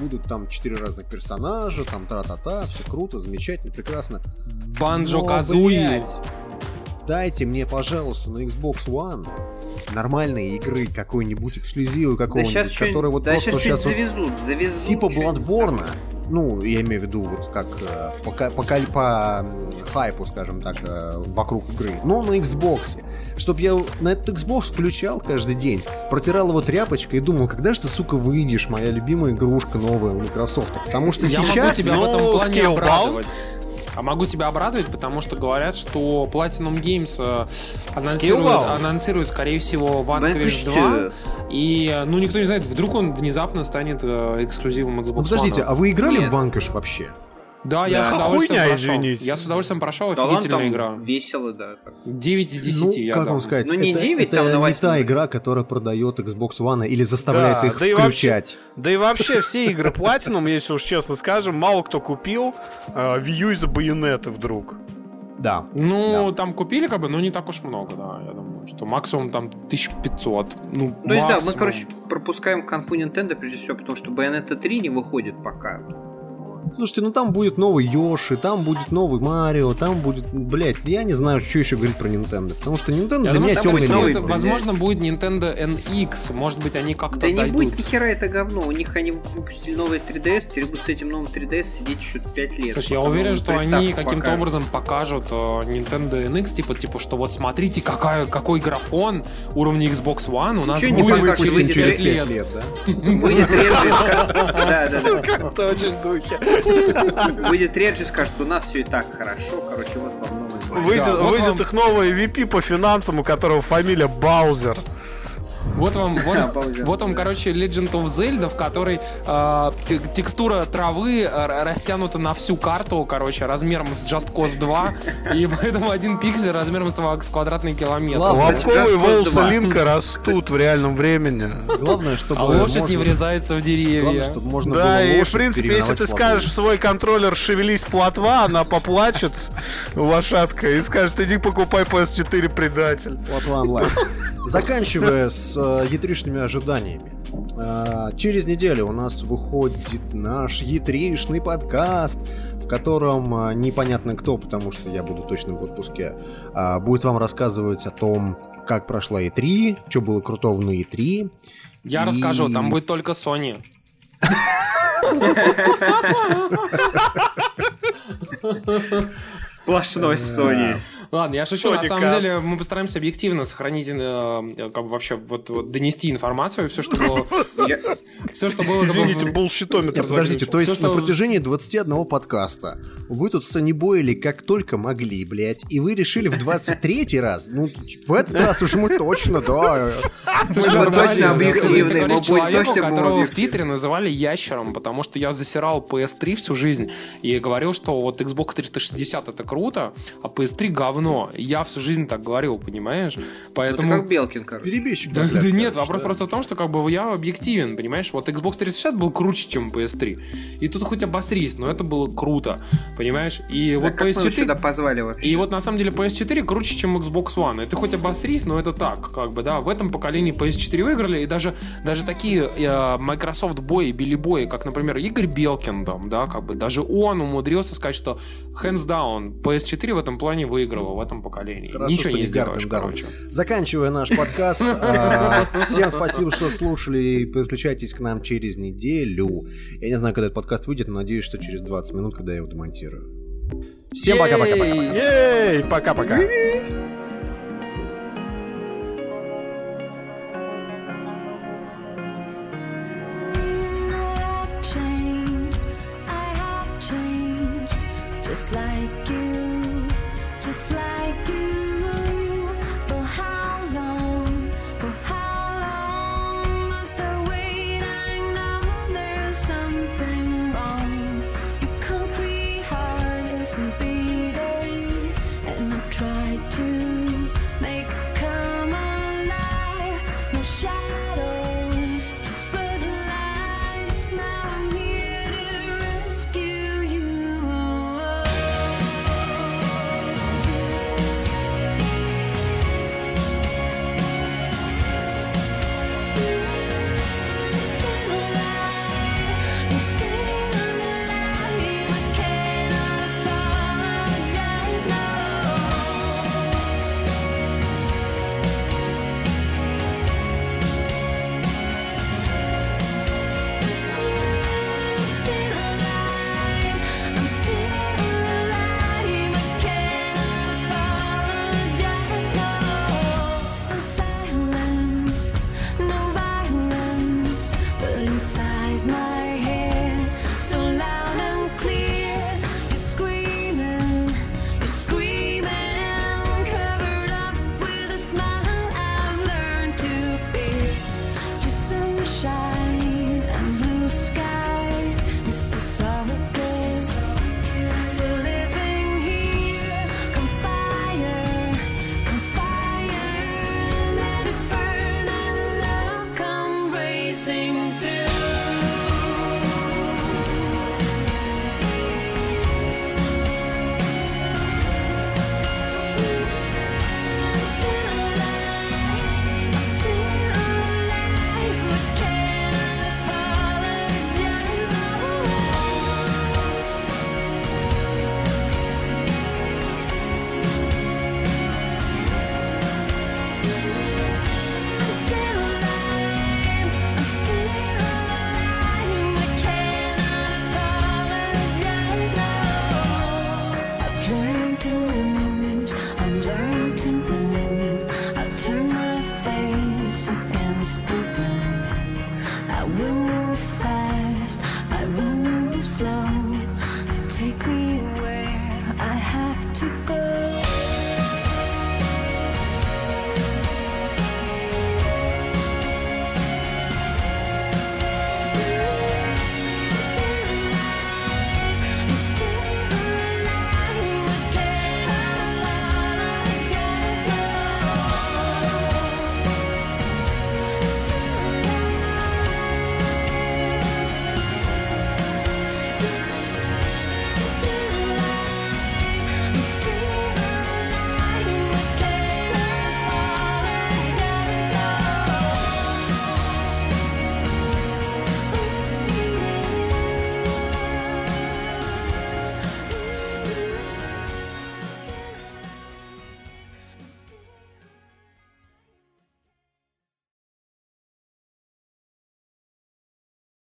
будут там четыре разных персонажа, там тра-та-та, все круто, замечательно, прекрасно. Банджо Казуи. Дайте мне, пожалуйста, на Xbox One нормальные игры, какой-нибудь эксклюзивы Да какого-нибудь, сейчас что который вот да просто сейчас сейчас вот завезут, завезут. типа. Bloodborne, ну, я имею в виду вот как э, по, по, по хайпу, скажем так, э, вокруг игры, но на Xbox. Чтоб я на этот Xbox включал каждый день, протирал его тряпочкой и думал, когда же ты, сука, выйдешь, моя любимая игрушка новая у Microsoft. Потому что Я могу сейчас... тебя в этом ну, плане Scalebound. А могу тебя обрадовать, потому что говорят, что Platinum Games э, анонсирует, анонсирует, скорее всего, Vanquish 2. Vanquish И, э, ну, никто не знает, вдруг он внезапно станет э, эксклюзивом Xbox Ну, подождите, One. а вы играли Нет. в Vanquish вообще? Да, я Да. с удовольствием Хуйня, прошел. извините. Я с удовольствием прошел, Да офигительная там игра. весело, да. так. 9 из 10 ну, я как дам. вам сказать, Ну, не это, 9, это там не та игра, которая продает Xbox One или заставляет Да, их да и вообще- включать. Да и вообще все игры Platinum, если уж честно скажем, мало кто купил э, Wii U из-за байонеты вдруг. Да. Ну, там купили, как бы, но не так уж много, да, я думаю, что максимум там 1500. Ну, То есть, да, мы, максимум. короче, пропускаем конфу Nintendo, прежде всего, потому что Bayonetta 3 не выходит пока. Слушайте, ну там будет новый Йоши, там будет новый Марио, там будет, блять, я не знаю, что еще говорить про Nintendo, потому что Nintendo Я для думаю, меня темный будет. возможно, будет Nintendo NX. Может быть, они как-то Да не дойдут. будет ни хера это говно. У них они выпустили новый 3DS, теперь будут с этим новым 3DS сидеть еще 5 лет. Слушай, я уверен, что они каким-то образом покажут э, Nintendo NX, типа, типа, что вот смотрите, какая, какой графон уровня Xbox One у нас Ничего не будет выйдет 5 через лет. 5 лет. лет, да? Выйдет скажет... Да, да, да. Сука, точно духе. Выйдет Реджи и скажет, у нас все и так хорошо. Короче, вот вам новый. Выйдет, выйдет их новый VP по финансам, у которого фамилия Баузер. Вот вам, вот, вот вам, короче, Legend of Zelda, в которой э, те- текстура травы э, растянута на всю карту, короче, размером с Just Cause 2, и поэтому один пиксель размером с, с квадратный километр. Лобковые волосы 2. Линка растут в реальном времени. Главное, чтобы А лошадь можно- не врезается в Главное, деревья. чтобы можно Да, было и в принципе, если ты скажешь в свой контроллер «шевелись, плотва», она поплачет, лошадка, и скажет «иди покупай PS4, предатель». Платва онлайн. Заканчивая с э, ятришными ожиданиями. Э, через неделю у нас выходит наш ятришный подкаст, в котором э, непонятно кто, потому что я буду точно в отпуске, э, будет вам рассказывать о том, как прошла E3, что было крутого на E3. Я И- расскажу, там будет только Sony. Сплошной Sony. Ладно, я шучу. На Sony самом Cast. деле мы постараемся объективно сохранить, э, как бы вообще вот, вот донести информацию, все, что было. Все, что было... Извините, булщитометр Нет, подождите, то есть на протяжении 21 подкаста вы тут санибоили как только могли, блядь, и вы решили в 23 раз, ну, в этот раз уж мы точно, да. Мы точно сделали. объективны, Ты мы говоришь будем человеку, точно будем которого в. Твиттере называли ящером, потому что я засирал PS3 всю жизнь и говорил, что вот Xbox 360 это круто, а PS3 говно. Я всю жизнь так говорил, понимаешь? Ну, Поэтому... как Белкин, короче. Перебежчик. Да, нет, вопрос просто в том, что как бы я объективен, понимаешь? Вот Xbox 360 был круче, чем PS3. И тут хоть обосрись, но это было круто, понимаешь? И Да вот как мы его PS4... сюда позвали вообще? И вот на самом деле PS4 круче, чем Xbox One. И ты хоть обосрись, но это так, как бы, да. В этом поколении PS4 выиграли, и даже, даже такие э, Microsoft бои, Билли бои, как, например, Игорь Белкин, там, да, как бы, даже он умудрился сказать, что hands down, PS4 в этом плане выиграла в этом поколении. Хорошо, Ничего не не сделаешь, короче. Заканчивая наш подкаст, а, всем спасибо, что слушали, и подключайтесь к нам через неделю. Я не знаю, когда этот подкаст выйдет, но надеюсь, что через 20 минут, когда я его демонтирую. Всем пока-пока-пока. Ей, пока-пока. I